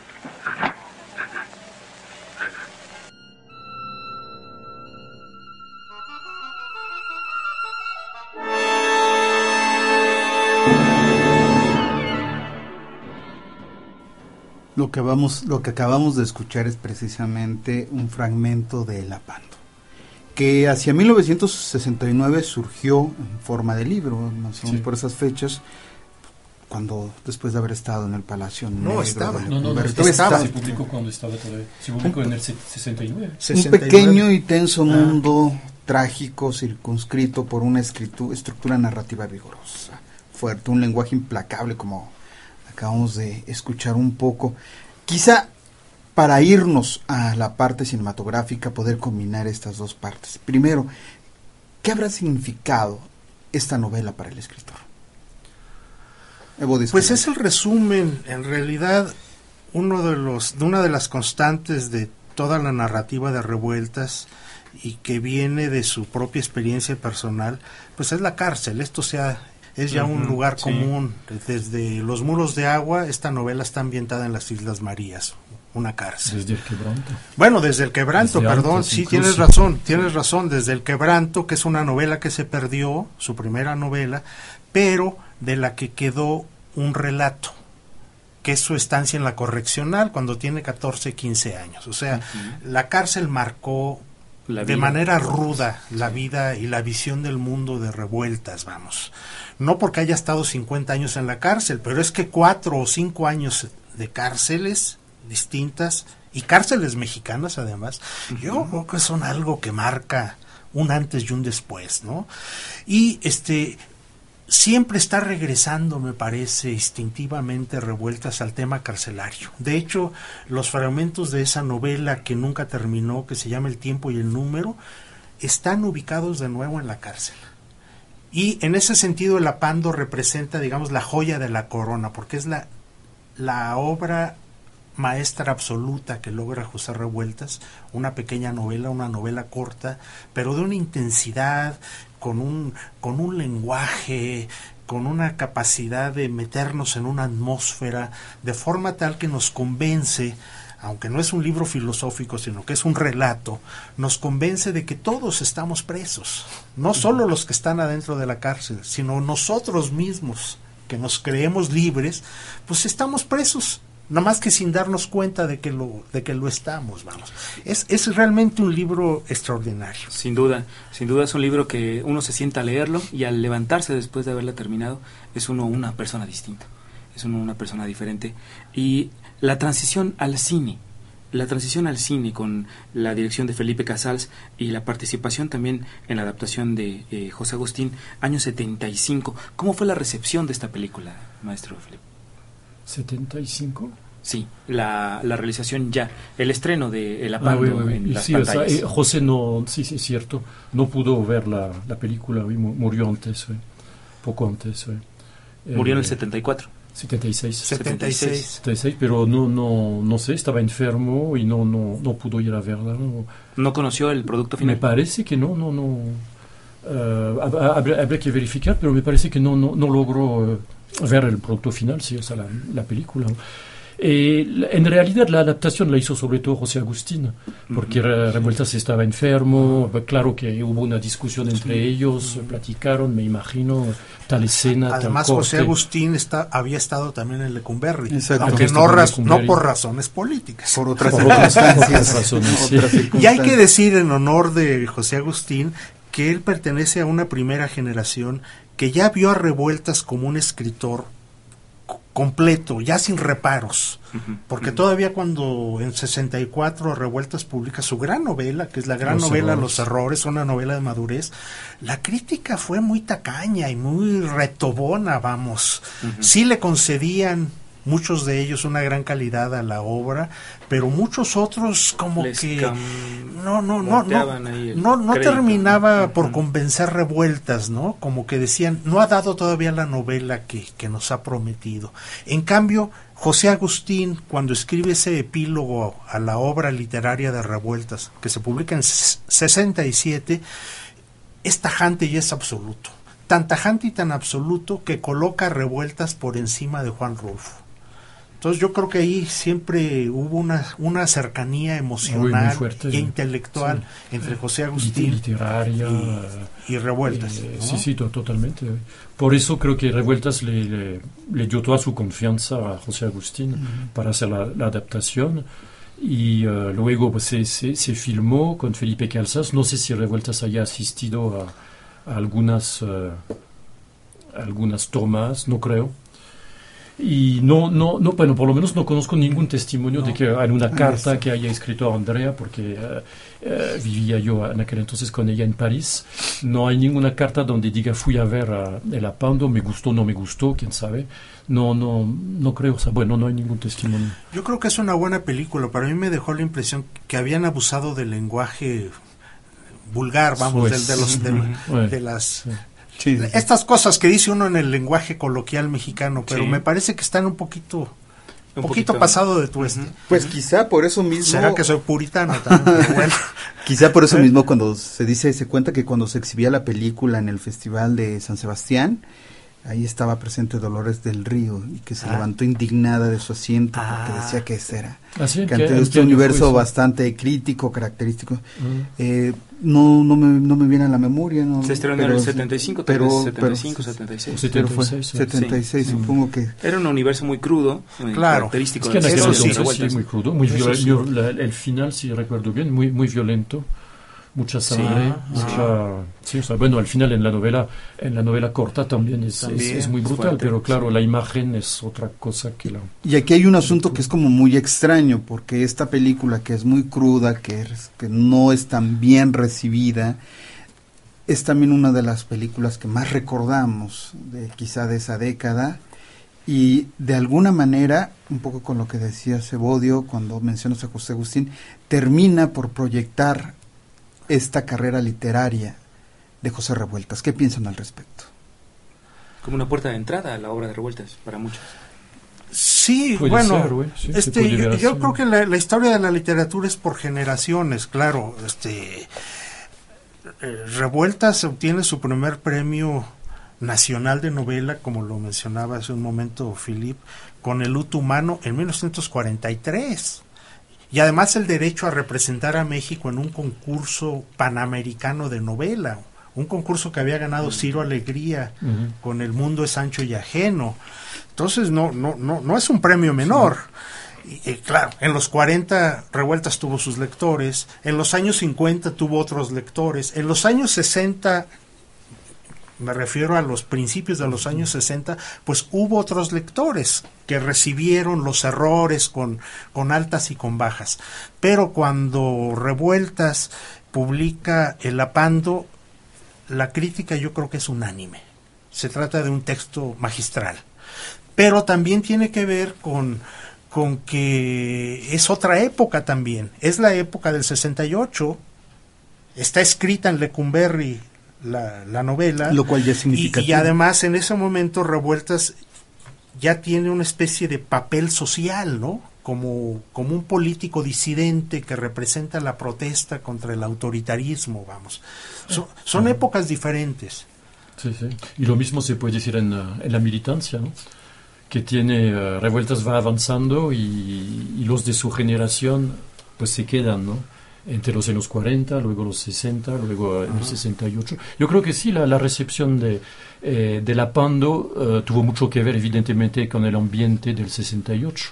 Lo que, vamos, lo que acabamos de escuchar es precisamente un fragmento de El Apando, que hacia 1969 surgió en forma de libro, más o menos Sí. por esas fechas, cuando después de haber estado en el Palacio No, Negro estaba. No, no, no, estaba, Estaba. se publicó cuando estaba todavía. Se publicó en el se- 69. Un 69. pequeño y tenso Ah. mundo trágico circunscrito por una escritu- estructura narrativa vigorosa, fuerte, un lenguaje implacable como acabamos de escuchar un poco. Quizá para irnos a la parte cinematográfica poder combinar estas dos partes. Primero, ¿qué habrá significado esta novela para el escritor? Pues es el resumen, en realidad, uno de los, una de las constantes de toda la narrativa de revueltas y que viene de su propia experiencia personal, pues es la cárcel. Esto sea, es ya un lugar sí. común. Desde Los Muros de Agua, esta novela está ambientada en las Islas Marías, una cárcel. Desde el quebranto. Bueno, desde el quebranto, Desde perdón, antes sí, incluso. tienes razón, tienes razón, desde el quebranto, que es una novela que se perdió, su primera novela, pero de la que quedó un relato, que es su estancia en la correccional cuando tiene 14, 15 años. O sea, la cárcel marcó La de manera ruda la vida y la visión del mundo de revueltas, vamos. No porque haya estado 50 años en la cárcel, pero es que cuatro o cinco años de cárceles distintas y cárceles mexicanas además, yo creo que son algo que marca un antes y un después, ¿no? Y este siempre está regresando, me parece, instintivamente revueltas al tema carcelario. De hecho, los fragmentos de esa novela que nunca terminó, que se llama El tiempo y el número, están ubicados de nuevo en la cárcel. Y en ese sentido el apando representa, digamos, la joya de la corona, porque es la, la obra maestra absoluta que logra José Revueltas, una pequeña novela, una novela corta, pero de una intensidad, con un, con un lenguaje, con una capacidad de meternos en una atmósfera, de forma tal que nos convence, aunque no es un libro filosófico, sino que es un relato, nos convence de que todos estamos presos, no solo los que están adentro de la cárcel, sino nosotros mismos, que nos creemos libres, pues estamos presos nada más que sin darnos cuenta de que lo de que lo estamos vamos. Es, es realmente un libro extraordinario. Sin duda, sin duda es un libro que uno se sienta a leerlo y al levantarse después de haberla terminado es uno una persona distinta, es uno una persona diferente. Y la transición al cine, la transición al cine con la dirección de Felipe Casals y la participación también en la adaptación de eh, José Agustín, año 75. ¿Cómo fue la recepción de esta película, maestro Felipe? 75. Sí, la, la realización ya, el estreno de El Ah, Apando oui, oui, oui. en las sí, o sea, pantallas. eh, José no, sí, sí, es cierto, no pudo ver la, la película, murió antes, oui. poco antes. Murió en el Eh, 74. 76. 76 76, pero no, no, no sé, estaba enfermo y no, no, no pudo ir a verla. ¿no? ¿No conoció el producto final? Me parece que no, no, no. hab- habría, habría que verificar, pero me parece que no, no, no logró eh, ver el producto final, sí, o sea, la, la película. Eh, la- en realidad la adaptación la hizo sobre todo José Agustín, porque Re- Revueltas estaba enfermo, claro que hubo una discusión entre ellos, platicaron, me imagino, tal escena, además tal José. Agustín está había estado también en Lecumberri. Aunque no, no por razones políticas. Por otras Por otras- circunstancias. otras razones, sí. Otras y hay que decir en honor de José Agustín que él pertenece a una primera generación que ya vio a Revueltas como un escritor completo, ya sin reparos. Porque todavía cuando en 64 Revueltas publica su gran novela, que es la gran novela Los Errores, una novela de madurez, la crítica fue muy tacaña y muy retobona, vamos. Sí le concedían muchos de ellos una gran calidad a la obra, pero muchos otros como que no no no no no, terminaba por convencer revueltas, ¿no? Como que decían, no ha dado todavía la novela que, que nos ha prometido. En cambio, José Agustín, cuando escribe ese epílogo a la obra literaria de Revueltas, que se publica en 67, es tajante y es absoluto. Tan tajante y tan absoluto que coloca Revueltas por encima de Juan Rulfo. Entonces yo creo que ahí siempre hubo una, una cercanía emocional e intelectual entre José Agustín literaria, y, Revueltas. Eh, sí, sí, totalmente. Por eso creo que Revueltas le, le, dio toda su confianza a José Agustín para hacer la, adaptación. Y eh, luego pues, se, se, filmó con Felipe Calzas. No sé si Revueltas haya asistido a, algunas, uh, algunas tomas, no creo y no, no, no, bueno, por lo menos no conozco ningún testimonio de que hay una carta que haya escrito a Andrea, porque eh, eh, vivía yo en aquel entonces con ella en París. No hay ninguna carta donde diga fui a ver el apando, me gustó, no me gustó, quién sabe. No, no, no creo, o sea, bueno, no hay ningún testimonio. Yo creo que es una buena película. Para mí me dejó la impresión que habían abusado del lenguaje vulgar, vamos, pues, de, los, de, las estas cosas que dice uno en el lenguaje coloquial mexicano, pero me parece que están un poquito un poquito, pasado de tueste. Pues quizá por eso mismo. Será que soy puritano también. bueno. quizá por eso mismo cuando se dice, se cuenta que cuando se exhibía la película en el Festival de San Sebastián, ahí estaba presente Dolores del Río y que se ah. levantó indignada de su asiento porque ah. decía que ese era. Así que ante este universo bastante crítico, característico, mm. eh, no, no, me, no me viene a la memoria. No, se estrenó en el 75, pero, 75, 76. 76, 76 supongo que... Era un universo muy crudo, muy claro. característico. Es que en sí, muy crudo, muy violento, el final, si recuerdo bien, muy, muy violento mucha sangre, mucha, bueno, al final en la novela, en la novela corta también es, es, muy brutal, pero claro, la imagen es otra cosa que la... Y aquí hay un asunto que es como muy extraño, porque esta película que es muy cruda, que, es, que no es tan bien recibida, es también una de las películas que más recordamos, de, quizá de esa década, y de alguna manera, un poco con lo que decía Cebodio cuando mencionas a José Agustín, termina por proyectar esta carrera literaria de José Revueltas. ¿Qué piensan al respecto? Como una puerta de entrada a la obra de Revueltas para muchos. Sí, bueno, este, yo, creo que la, historia de la literatura es por generaciones, claro. Este, eh, Revueltas obtiene su primer premio nacional de novela, como lo mencionaba hace un momento Philip, con el luto humano en 1943 y además el derecho a representar a México en un concurso panamericano de novela, un concurso que había ganado Ciro Alegría con El mundo es ancho y ajeno. Entonces no no no no es un premio menor. Y, claro, en los 40 Revueltas tuvo sus lectores, en los años 50 tuvo otros lectores, en los años 60 me refiero a los principios de los años 60, pues hubo otros lectores que recibieron los errores con, con altas y con bajas. Pero cuando Revueltas publica El Apando, la crítica yo creo que es unánime. Se trata de un texto magistral. Pero también tiene que ver con, con que es otra época también. Es la época del 68. Está escrita en Lecumberri la, la novela. Lo cual ya es Y, además en ese momento Revueltas ya tiene una especie de papel social, ¿no? Como, como un político disidente que representa la protesta contra el autoritarismo, vamos. son épocas diferentes. Sí, sí. Y lo mismo se puede decir en, en la militancia, ¿no? que tiene uh, revueltas va avanzando y, y, los de su generación pues se quedan, ¿no? Entre los años 40, luego los 60, luego en el 68. Yo creo que sí, la, la recepción de, eh, de la Pando eh, tuvo mucho que ver evidentemente con el ambiente del 68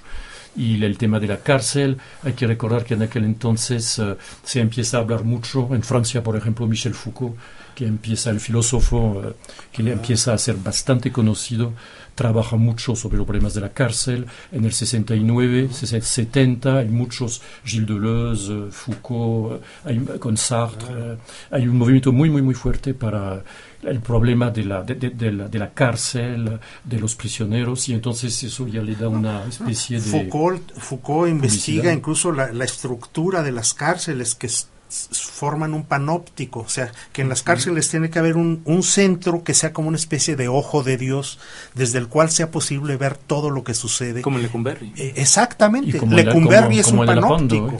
y el tema de la cárcel. Hay que recordar que en aquel entonces eh, se empieza a hablar mucho, en Francia por ejemplo, Michel Foucault que empieza el filósofo, eh, que le empieza a ser bastante conocido, trabaja mucho sobre los problemas de la cárcel. En el 69, 70 hay muchos, Gilles Deleuze, Foucault, hay, con Sartre, hay un movimiento muy, muy, muy fuerte para el problema de la, de, la, de la cárcel, de los prisioneros, y entonces eso ya le da una especie de... Foucault, Foucault investiga incluso la, la, estructura de las cárceles que forman un panóptico, o sea, que en las cárceles tiene que haber un, un, centro que sea como una especie de ojo de Dios, desde el cual sea posible ver todo lo que sucede. Como Lecumberri. Eh, exactamente, Lecumberri es un panóptico.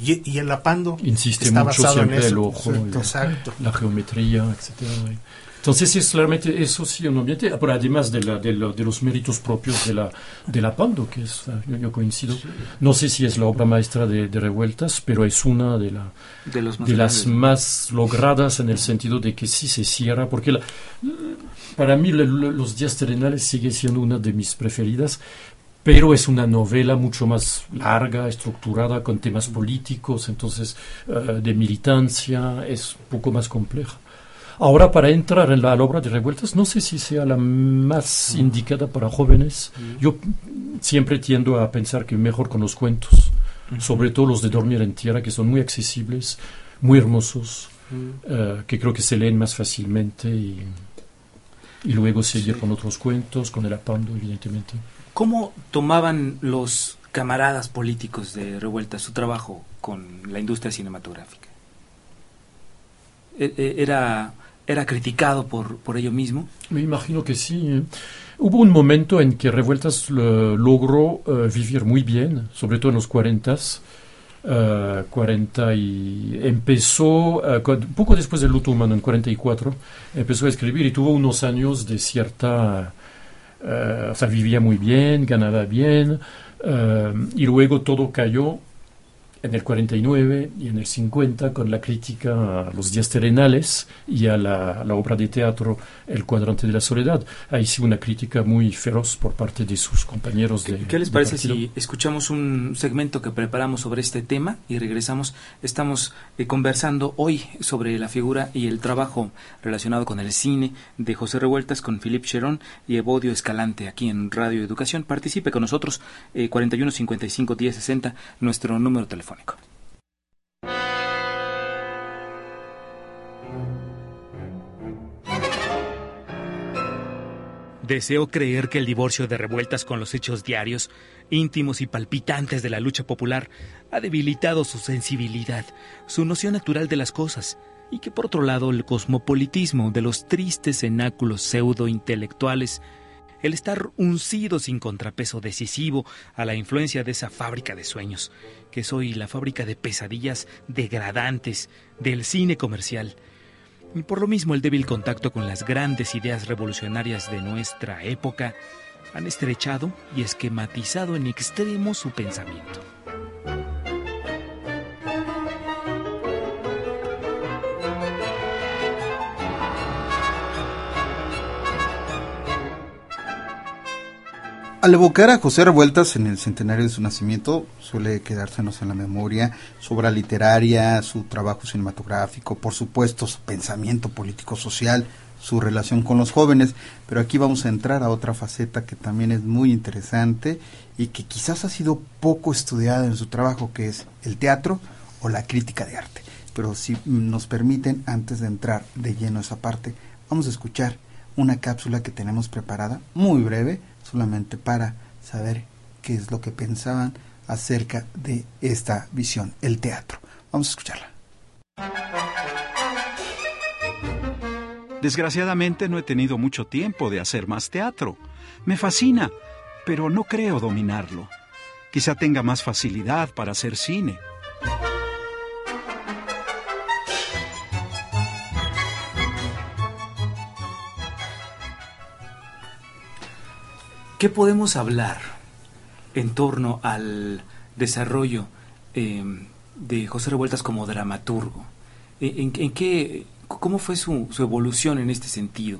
Y, y, el Lapando insiste está mucho basado siempre en eso. el ojo, Exacto. la geometría, etcétera. Entonces es claramente eso sí un ambiente, pero además de, la, de, la, de, los méritos propios de la, de la Pando, que es, yo, yo coincido, no sé si es la obra maestra de, de Revueltas, pero es una de, la, de, los más de las más logradas en el sentido de que sí se cierra, porque la, para mí le, Los días terrenales sigue siendo una de mis preferidas, pero es una novela mucho más larga, estructurada, con temas políticos, entonces uh, de militancia, es un poco más compleja. Ahora, para entrar en la, obra de revueltas, no sé si sea la más mm. indicada para jóvenes. Mm. Yo siempre tiendo a pensar que mejor con los cuentos, mm. sobre todo los de Dormir en Tierra, que son muy accesibles, muy hermosos, uh, que creo que se leen más fácilmente y, y luego seguir sí. con otros cuentos, con el apando, evidentemente. ¿Cómo tomaban los camaradas políticos de revueltas su trabajo con la industria cinematográfica? E, ¿Era era criticado por, por ello mismo? Me imagino que sí. ¿eh? Hubo un momento en que Revueltas uh, logró uh, vivir muy bien, sobre todo en los 40 uh, 40 y empezó poco después del luto humano en 44 empezó a escribir y tuvo unos años de cierta o sea vivía muy bien ganaba bien y luego todo cayó en el 49 y en el 50 con la crítica a los días terrenales y a la, a la, obra de teatro El cuadrante de la soledad. Ahí sí una crítica muy feroz por parte de sus compañeros de ¿Qué les parece si escuchamos un segmento que preparamos sobre este tema y regresamos? Estamos eh, conversando hoy sobre la figura y el trabajo relacionado con el cine de José Revueltas con Philippe Cherón y Evodio Escalante aquí en Radio Educación. Participe con nosotros eh, 41 55 10 60 nuestro número telefónico. Deseo creer que el divorcio de revueltas con los hechos diarios, íntimos y palpitantes de la lucha popular, ha debilitado su sensibilidad, su noción natural de las cosas, y que por otro lado el cosmopolitismo de los tristes cenáculos pseudo-intelectuales el estar uncido sin contrapeso decisivo a la influencia de esa fábrica de sueños, que soy la fábrica de pesadillas degradantes del cine comercial. Y por lo mismo el débil contacto con las grandes ideas revolucionarias de nuestra época han estrechado y esquematizado en extremo su pensamiento. Al evocar a José Revueltas en el centenario de su nacimiento, suele quedársenos en la memoria su obra literaria, su trabajo cinematográfico, por supuesto su pensamiento político-social, su relación con los jóvenes, pero aquí vamos a entrar a otra faceta que también es muy interesante y que quizás ha sido poco estudiada en su trabajo, que es el teatro o la crítica de arte. Pero si nos permiten, antes de entrar de lleno a esa parte, vamos a escuchar una cápsula que tenemos preparada, muy breve, solamente para saber qué es lo que pensaban acerca de esta visión, el teatro. Vamos a escucharla. Desgraciadamente no he tenido mucho tiempo de hacer más teatro. Me fascina, pero no creo dominarlo. Quizá tenga más facilidad para hacer cine. ¿Qué podemos hablar en torno al desarrollo eh, de José Revueltas como dramaturgo? ¿En, qué, ¿Cómo fue su, evolución en este sentido,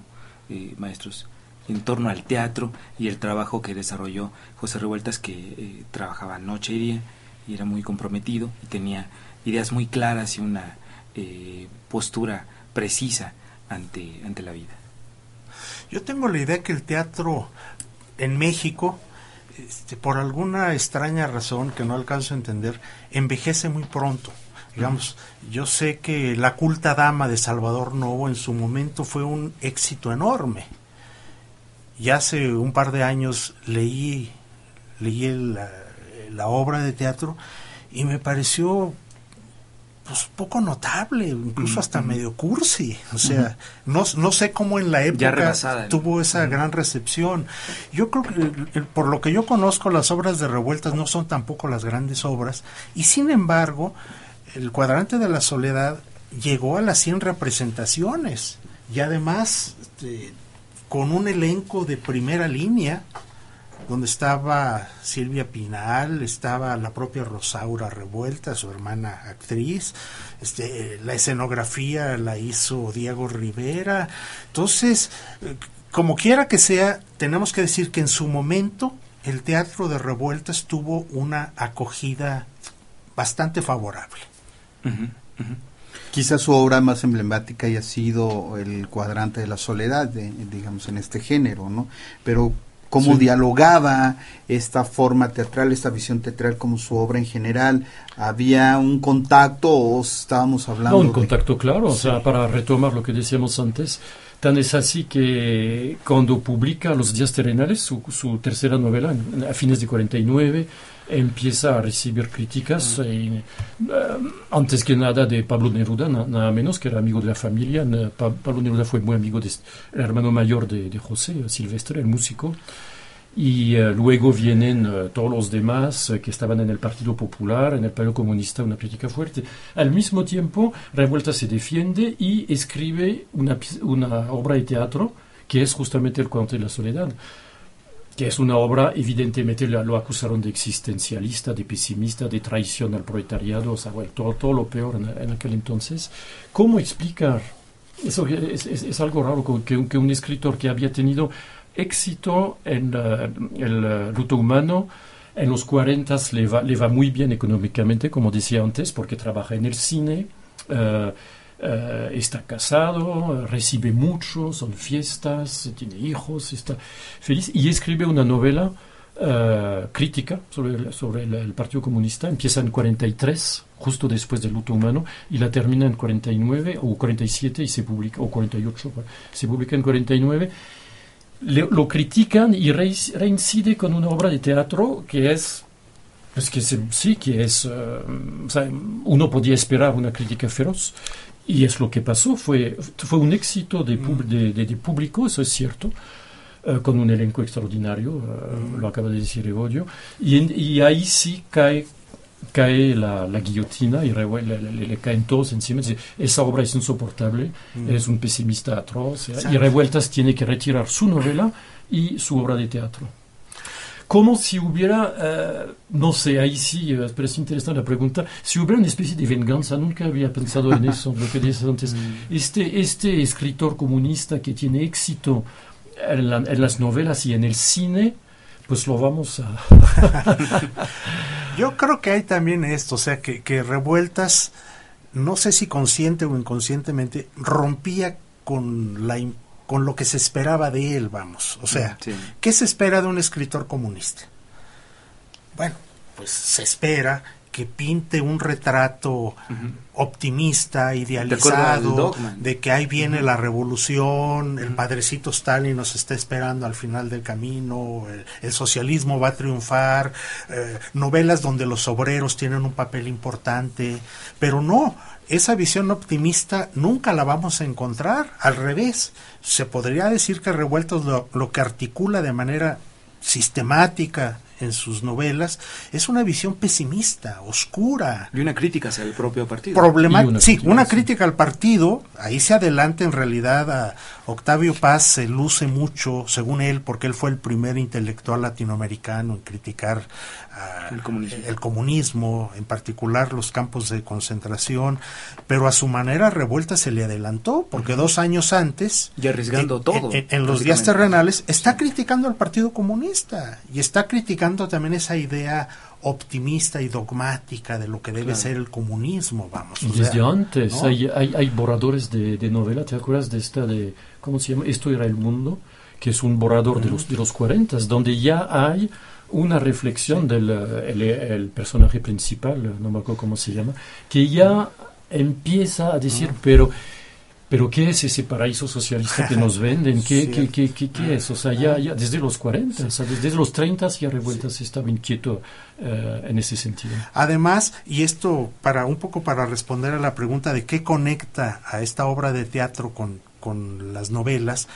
eh, maestros? En torno al teatro y el trabajo que desarrolló José Revueltas, que eh, trabajaba noche y día y era muy comprometido y tenía ideas muy claras y una postura precisa ante, ante la vida. Yo tengo la idea que el teatro en México, este, por alguna extraña razón que no alcanzo a entender, envejece muy pronto. Digamos, yo sé que La culta dama de Salvador Novo en su momento fue un éxito enorme. Y hace un par de años leí, leí la, la obra de teatro y me pareció pues poco notable, incluso hasta medio cursi. O sea, no, no sé cómo en la época tuvo esa gran recepción. Yo creo que, por lo que yo conozco, las obras de revueltas no son tampoco las grandes obras, y sin embargo, el cuadrante de la soledad llegó a las 100 representaciones, y además este, con un elenco de primera línea donde estaba Silvia Pinal, estaba la propia Rosaura Revuelta, su hermana actriz, este, la escenografía la hizo Diego Rivera. Entonces, eh, como quiera que sea, tenemos que decir que en su momento el Teatro de Revueltas tuvo una acogida bastante favorable. Quizás su obra más emblemática haya sido el cuadrante de la soledad, digamos, en este género, ¿no? Pero cómo dialogaba esta forma teatral, esta visión teatral como su obra en general. ¿Había un contacto o estábamos hablando? No, un contacto claro, o sea, para retomar lo que decíamos antes, tan es así que cuando publica Los días terrenales, su, su tercera novela, a fines de 49, empieza a recibir críticas, eh, antes que nada de Pablo Neruda, nada menos, que era amigo de la familia. Pablo Neruda fue muy amigo del hermano mayor de, de, José, Silvestre, el músico. Y eh, luego vienen eh, todos los demás que estaban en el Partido Popular, en el Partido Comunista, una crítica fuerte. Al mismo tiempo, Revuelta se defiende y escribe una, una obra de teatro que es justamente El cuento de la soledad que es una obra, evidentemente lo acusaron de existencialista, de pesimista, de traición al proletariado, o sea, todo, todo lo peor en, aquel entonces. ¿Cómo explicar? Eso es, algo raro que, que, un escritor que había tenido éxito en el luto humano, en los 40 le va, le va muy bien económicamente, como decía antes, porque trabaja en el cine. Eh, eh, está casado, recibe mucho, son fiestas, tiene hijos, está feliz y escribe una novela eh, crítica sobre, el, sobre el, Partido Comunista. Empieza en 43, justo después del luto humano, y la termina en 49 o 47 y se publica, o 48, se publica en 49. Lo critican y reincide con una obra de teatro que es pues que sí, que es, eh, uno podía esperar una crítica feroz, y es lo que pasó, fue, fue un éxito de, de, de, público, eso es cierto, uh, con un elenco extraordinario, uh, lo acaba de decir Evodio, y, y ahí sí cae cae la, la guillotina y le, le, le, caen todos encima. Esa obra es insoportable, es un pesimista atroz, y Revueltas tiene que retirar su novela y su obra de teatro como si hubiera, uh, no sé, ahí sí, uh, pero es interesante la pregunta, si hubiera una especie de venganza, nunca había pensado en eso, lo que dices antes. Mm. Este, este escritor comunista que tiene éxito en, la, en, las novelas y en el cine, pues lo vamos a... Yo creo que hay también esto, o sea, que, que Revueltas, no sé si consciente o inconscientemente, rompía con la con lo que se esperaba de él, vamos. O sea, ¿qué se espera de un escritor comunista? Bueno, pues se espera que pinte un retrato optimista, idealizado, de, que ahí viene la revolución, el padrecito Stalin nos está esperando al final del camino, el, socialismo va a triunfar, eh, novelas donde los obreros tienen un papel importante, pero no, esa visión optimista nunca la vamos a encontrar, al revés, se podría decir que Revueltos lo, lo que articula de manera sistemática en sus novelas es una visión pesimista, oscura. Y una crítica hacia el propio partido. sí, una crítica al partido. Ahí se adelanta en realidad a Octavio Paz, se luce mucho, según él, porque él fue el primer intelectual latinoamericano en criticar el, comunismo. el, comunismo. en particular los campos de concentración, pero a su manera revuelta se le adelantó, porque dos años antes, y arriesgando todo, en, en los días terrenales, está criticando al Partido Comunista y está criticando criticando también esa idea optimista y dogmática de lo que debe ser el comunismo, vamos. Desde antes hay, hay, hay, borradores de, de, novela, ¿te acuerdas de esta de, ¿cómo se llama? Esto era el mundo, que es un borrador de los, de los 40, donde ya hay una reflexión del eh, el, personaje principal, no me acuerdo cómo se llama, que ya empieza a decir, pero pero ¿qué es ese paraíso socialista que nos venden? ¿Qué, qué, qué, qué, es? O sea, ya, ya desde los 40, o sea, desde los 30 ya Revueltas estaba inquieto eh, en ese sentido. Además, y esto para un poco para responder a la pregunta de qué conecta a esta obra de teatro con, con las novelas,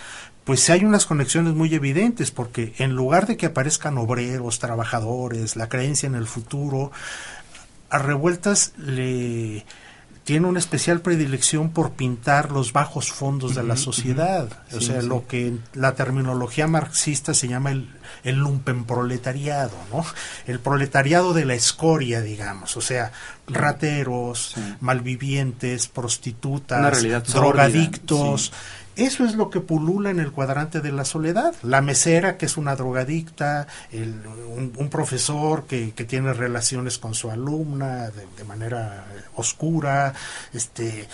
pues hay unas conexiones muy evidentes, porque en lugar de que aparezcan obreros, trabajadores, la creencia en el futuro, a Revueltas le tiene una especial predilección por pintar los bajos fondos de la sociedad, o sea, lo que la terminología marxista se llama el, el lumpenproletariado, ¿no? El proletariado de la escoria, digamos, o sea, rateros, malvivientes, prostitutas, drogadictos, eso es lo que pulula en el cuadrante de la soledad. La mesera, que es una drogadicta, un, profesor que, que, tiene relaciones con su alumna de, manera oscura, este,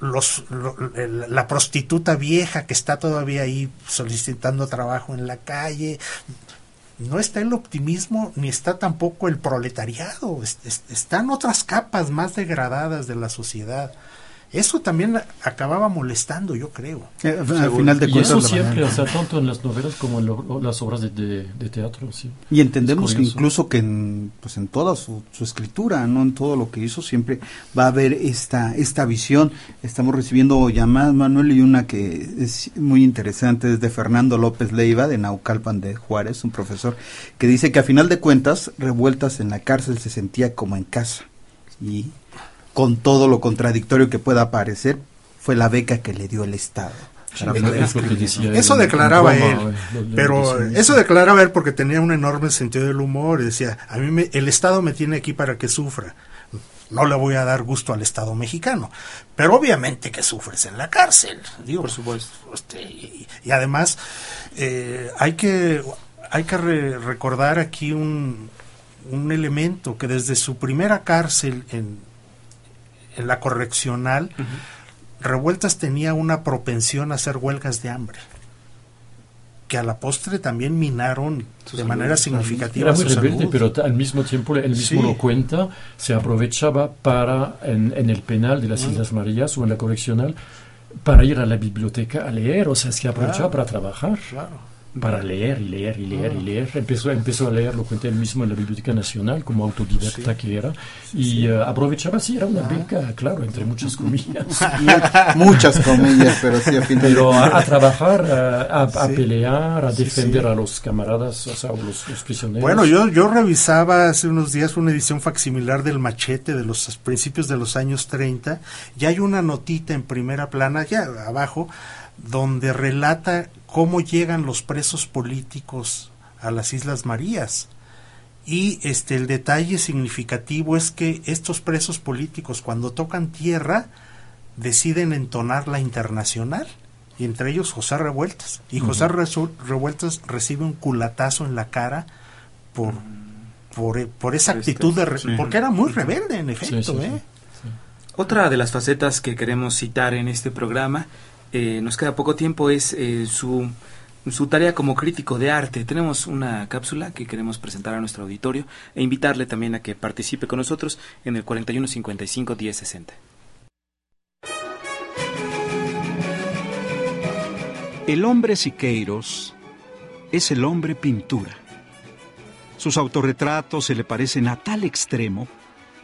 los, la prostituta vieja que está todavía ahí solicitando trabajo en la calle. No está el optimismo ni está tampoco el proletariado. están otras capas más degradadas de la sociedad. Eso también acababa molestando, yo creo. Eh, al final de y eso siempre, o sea, tanto en las novelas como en las obras de, teatro. Sí. Y entendemos que incluso que en, pues en toda su, escritura, no en todo lo que hizo, siempre va a haber esta, esta visión. Estamos recibiendo llamadas, Manuel, y una que es muy interesante es de Fernando López Leiva, de Naucalpan de Juárez, un profesor, que dice que a final de cuentas, revueltas en la cárcel se sentía como en casa. Y con todo lo contradictorio que pueda parecer, fue la beca que le dio el Estado. eso declaraba él, pero eso declaraba él porque tenía un enorme sentido del humor y decía, a mí me, el Estado me tiene aquí para que sufra, no le voy a dar gusto al Estado mexicano, pero obviamente que sufres en la cárcel, digo, por supuesto. Este, y, además eh, hay que hay que recordar aquí un, un elemento que desde su primera cárcel en en la correccional, Revueltas tenía una propensión a hacer huelgas de hambre que a la postre también minaron de manera significativa Era muy rebelde, pero al mismo tiempo él mismo lo cuenta, se aprovechaba para, en, el penal de las Islas Marías o en la correccional, para ir a la biblioteca a leer, o sea, se aprovechaba para trabajar. Claro para leer y leer y leer y ah. leer. Empezó, empezó a leer, lo cuenta él mismo en la Biblioteca Nacional, como autodidacta que era, y eh, aprovechaba, sí, era una ah. beca, claro, entre muchas comillas. muchas comillas, pero sí, a fin de Pero a, trabajar, a, pelear, a defender a los camaradas, o sea, los, los, prisioneros. Bueno, yo, yo revisaba hace unos días una edición facsimilar del Machete de los principios de los años 30, y hay una notita en primera plana, ya abajo, donde relata cómo llegan los presos políticos a las Islas Marías. Y este el detalle significativo es que estos presos políticos cuando tocan tierra deciden entonar la internacional y entre ellos José Revueltas. Y José Revueltas recibe un culatazo en la cara por por, por esa actitud de porque era muy rebelde en efecto ¿eh? otra de las facetas que queremos citar en este programa eh, nos queda poco tiempo, es eh, su, su tarea como crítico de arte. Tenemos una cápsula que queremos presentar a nuestro auditorio e invitarle también a que participe con nosotros en el 4155 1060. El hombre Siqueiros es el hombre pintura. Sus autorretratos se le parecen a tal extremo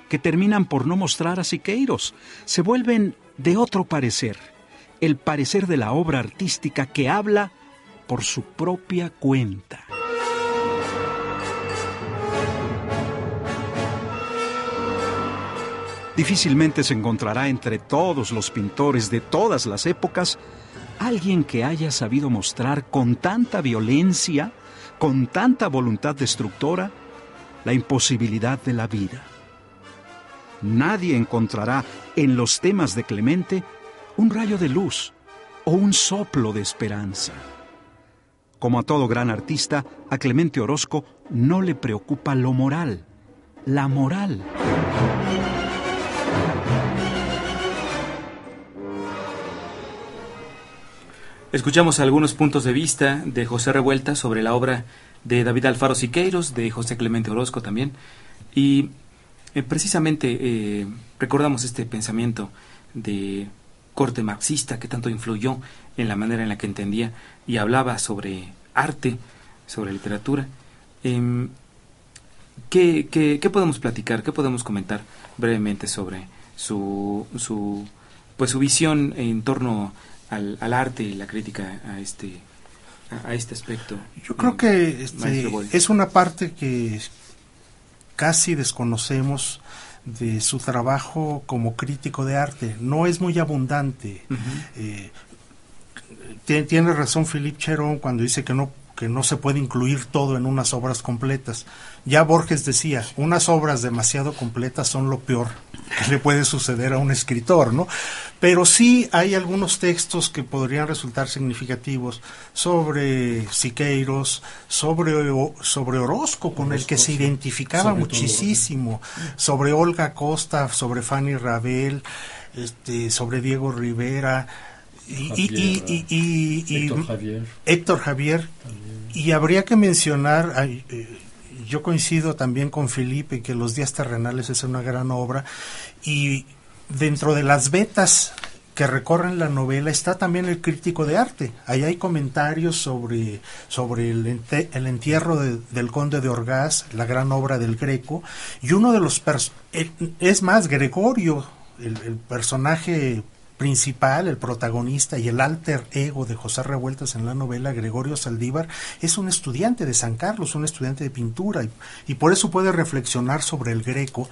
que terminan por no mostrar a Siqueiros, se vuelven de otro parecer el parecer de la obra artística que habla por su propia cuenta. Difícilmente se encontrará entre todos los pintores de todas las épocas alguien que haya sabido mostrar con tanta violencia, con tanta voluntad destructora, la imposibilidad de la vida. Nadie encontrará en los temas de Clemente un rayo de luz o un soplo de esperanza. Como a todo gran artista, a Clemente Orozco no le preocupa lo moral, la moral. Escuchamos algunos puntos de vista de José Revuelta sobre la obra de David Alfaro Siqueiros, de José Clemente Orozco también. Y eh, precisamente eh, recordamos este pensamiento de corte marxista que tanto influyó en la manera en la que entendía y hablaba sobre arte, sobre literatura. Em, ¿qué, qué, podemos platicar, qué podemos comentar brevemente sobre su, su, pues, su visión en torno al, al arte y la crítica a este a este aspecto. Yo creo que este, es una parte que casi desconocemos de su trabajo como crítico de arte. No es muy abundante. Eh, tiene razón Philippe Cheron cuando dice que no que no se puede incluir todo en unas obras completas. Ya Borges decía, unas obras demasiado completas son lo peor que le puede suceder a un escritor, ¿no? Pero sí hay algunos textos que podrían resultar significativos sobre Siqueiros, sobre, sobre Orozco, con el que se identificaba muchísimo, sobre Olga Costa, sobre Fanny Rabel, este, sobre Diego Rivera, y, y, Héctor Javier. Héctor Javier. Y habría que mencionar, eh, yo coincido también con Felipe que Los días terrenales es una gran obra y dentro de las vetas que recorren la novela está también el crítico de arte. Ahí hay comentarios sobre, sobre el, entierro del conde de Orgaz, la gran obra del Greco, y uno de los... es más, Gregorio, el personaje principal, el protagonista y el alter ego de José Revueltas en la novela, Gregorio Saldívar, es un estudiante de San Carlos, un estudiante de pintura, y, por eso puede reflexionar sobre el greco.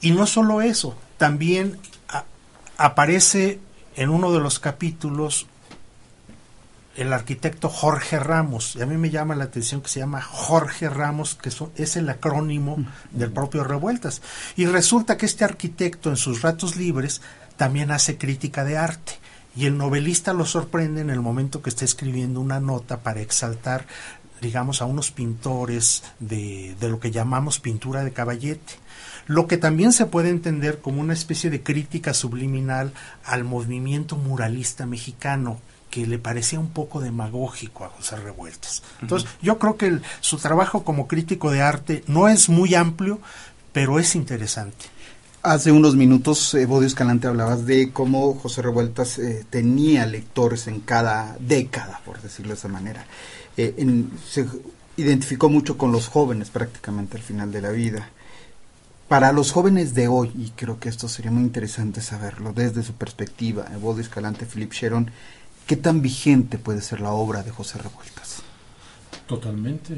Y no solo eso, también aparece en uno de los capítulos el arquitecto Jorge Ramos, y a mí me llama la atención que se llama Jorge Ramos, que es el acrónimo del propio Revueltas. Y resulta que este arquitecto en sus ratos libres también hace crítica de arte. Y el novelista lo sorprende en el momento que está escribiendo una nota para exaltar, digamos, a unos pintores de, de lo que llamamos pintura de caballete lo que también se puede entender como una especie de crítica subliminal al movimiento muralista mexicano que le parecía un poco demagógico a José Revueltas. Entonces, yo creo que su trabajo como crítico de arte no es muy amplio, pero es interesante. Hace unos minutos, eh, Bodio Escalante, hablabas de cómo José Revueltas eh, tenía lectores en cada década, por decirlo de esa manera. Eh, se identificó mucho con los jóvenes prácticamente al final de la vida. Para los jóvenes de hoy, y creo que esto sería muy interesante saberlo desde su perspectiva, Bodio Escalante, Philip Sharon, ¿qué tan vigente puede ser la obra de José Revueltas? Totalmente.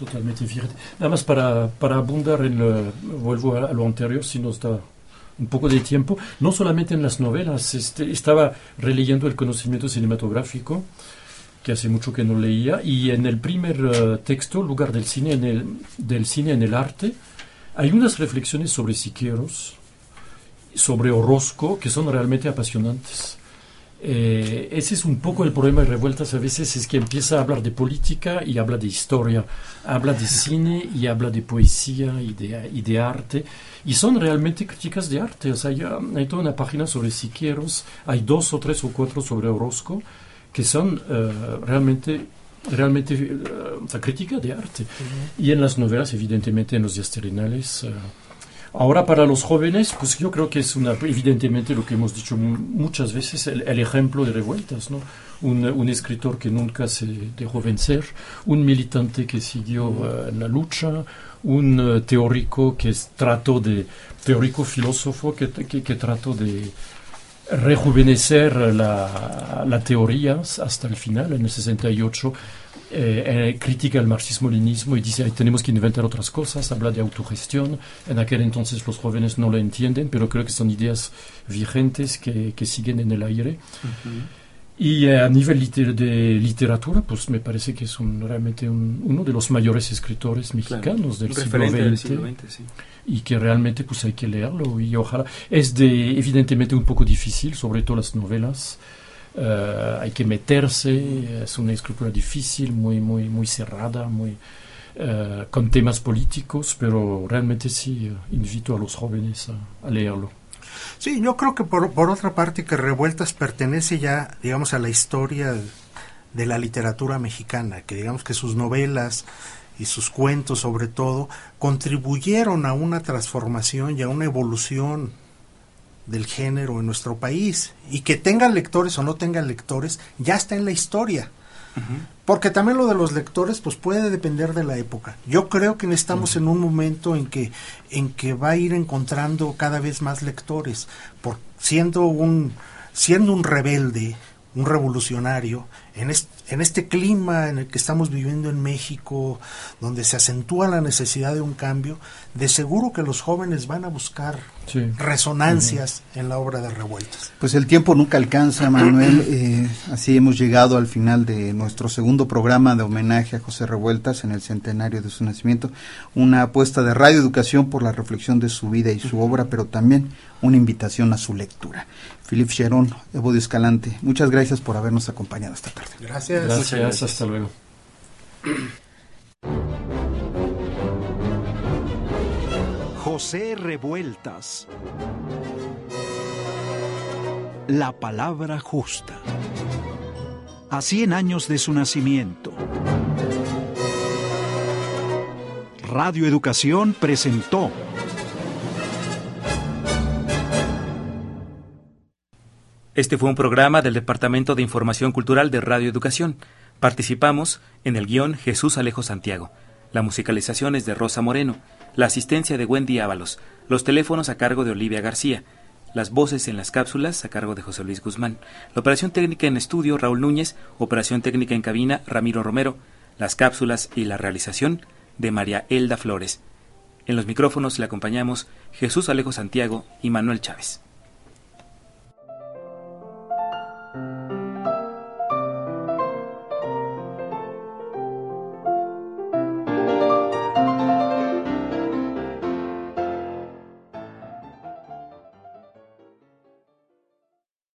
Totalmente, fíjate. Nada más para, para abundar en vuelvo a, lo anterior, si nos da un poco de tiempo, no solamente en las novelas, este, estaba releyendo el conocimiento cinematográfico, que hace mucho que no leía, y en el primer eh, texto, Lugar del cine, en el, del cine en el arte, hay unas reflexiones sobre Siqueros, sobre Orozco, que son realmente apasionantes. Eh, ese es un poco el problema de revueltas a veces, es que empieza a hablar de política y habla de historia, habla de cine y habla de poesía y de, y de arte, y son realmente críticas de arte. O sea, hay toda una página sobre Siquieros, hay dos o tres o cuatro sobre Orozco, que son eh, realmente realmente uh, crítica de arte. Y en las novelas, evidentemente, en los días terrenales. Ahora para los jóvenes, pues yo creo que es una, evidentemente lo que hemos dicho muchas veces, el, ejemplo de revueltas, ¿no? Un, un, escritor que nunca se dejó vencer, un militante que siguió uh, en la lucha, un uh, teórico que trató de, teórico filósofo que, que, que trató de rejuvenecer la, la teoría hasta el final, en el 68 eh, eh, critica el marxismo-leninismo y dice tenemos que inventar otras cosas, habla de autogestión. En aquel entonces los jóvenes no lo entienden, pero creo que son ideas vigentes que, que siguen en el aire. Y eh, a nivel de literatura, pues me parece que es un, realmente uno de los mayores escritores mexicanos del, siglo XX, y que realmente pues hay que leerlo y ojalá es de evidentemente un poco difícil, sobre todo las novelas. Eh, hay que meterse, es una escritura difícil, muy, muy, muy cerrada, muy, eh, con temas políticos, pero realmente sí eh, invito a los jóvenes a, leerlo. Sí, yo creo que por, por, otra parte que Revueltas pertenece ya, digamos, a la historia de la literatura mexicana, que digamos que sus novelas y sus cuentos sobre todo contribuyeron a una transformación y a una evolución del género en nuestro país. Y que tengan lectores o no tengan lectores ya está en la historia. Porque también lo de los lectores pues puede depender de la época. Yo creo que estamos en un momento en que en que va a ir encontrando cada vez más lectores. Por siendo un siendo un rebelde un revolucionario en este, en este clima en el que estamos viviendo en México, donde se acentúa la necesidad de un cambio, de seguro que los jóvenes van a buscar resonancias en la obra de Revueltas. Pues el tiempo nunca alcanza, Manuel. Eh, así hemos llegado al final de nuestro segundo programa de homenaje a José Revueltas en el centenario de su nacimiento. Una apuesta de Radio Educación por la reflexión de su vida y su obra, pero también una invitación a su lectura. Philippe Cherón, Evodio Escalante, muchas gracias por habernos acompañado esta tarde. Gracias. Gracias, hasta luego. José Revueltas. La palabra justa. A 100 años de su nacimiento. Radio Educación presentó Este fue un programa del Departamento de Información Cultural de Radio Educación. Participamos en el guion Jesús Alejo Santiago. La musicalización es de Rosa Moreno, la asistencia de Wendy Ábalos, los teléfonos a cargo de Olivia García, las voces en las cápsulas a cargo de José Luis Guzmán, la operación técnica en estudio Raúl Núñez, operación técnica en cabina Ramiro Romero, las cápsulas y la realización de María Elda Flores. En los micrófonos le acompañamos Jesús Alejo Santiago y Manuel Chávez.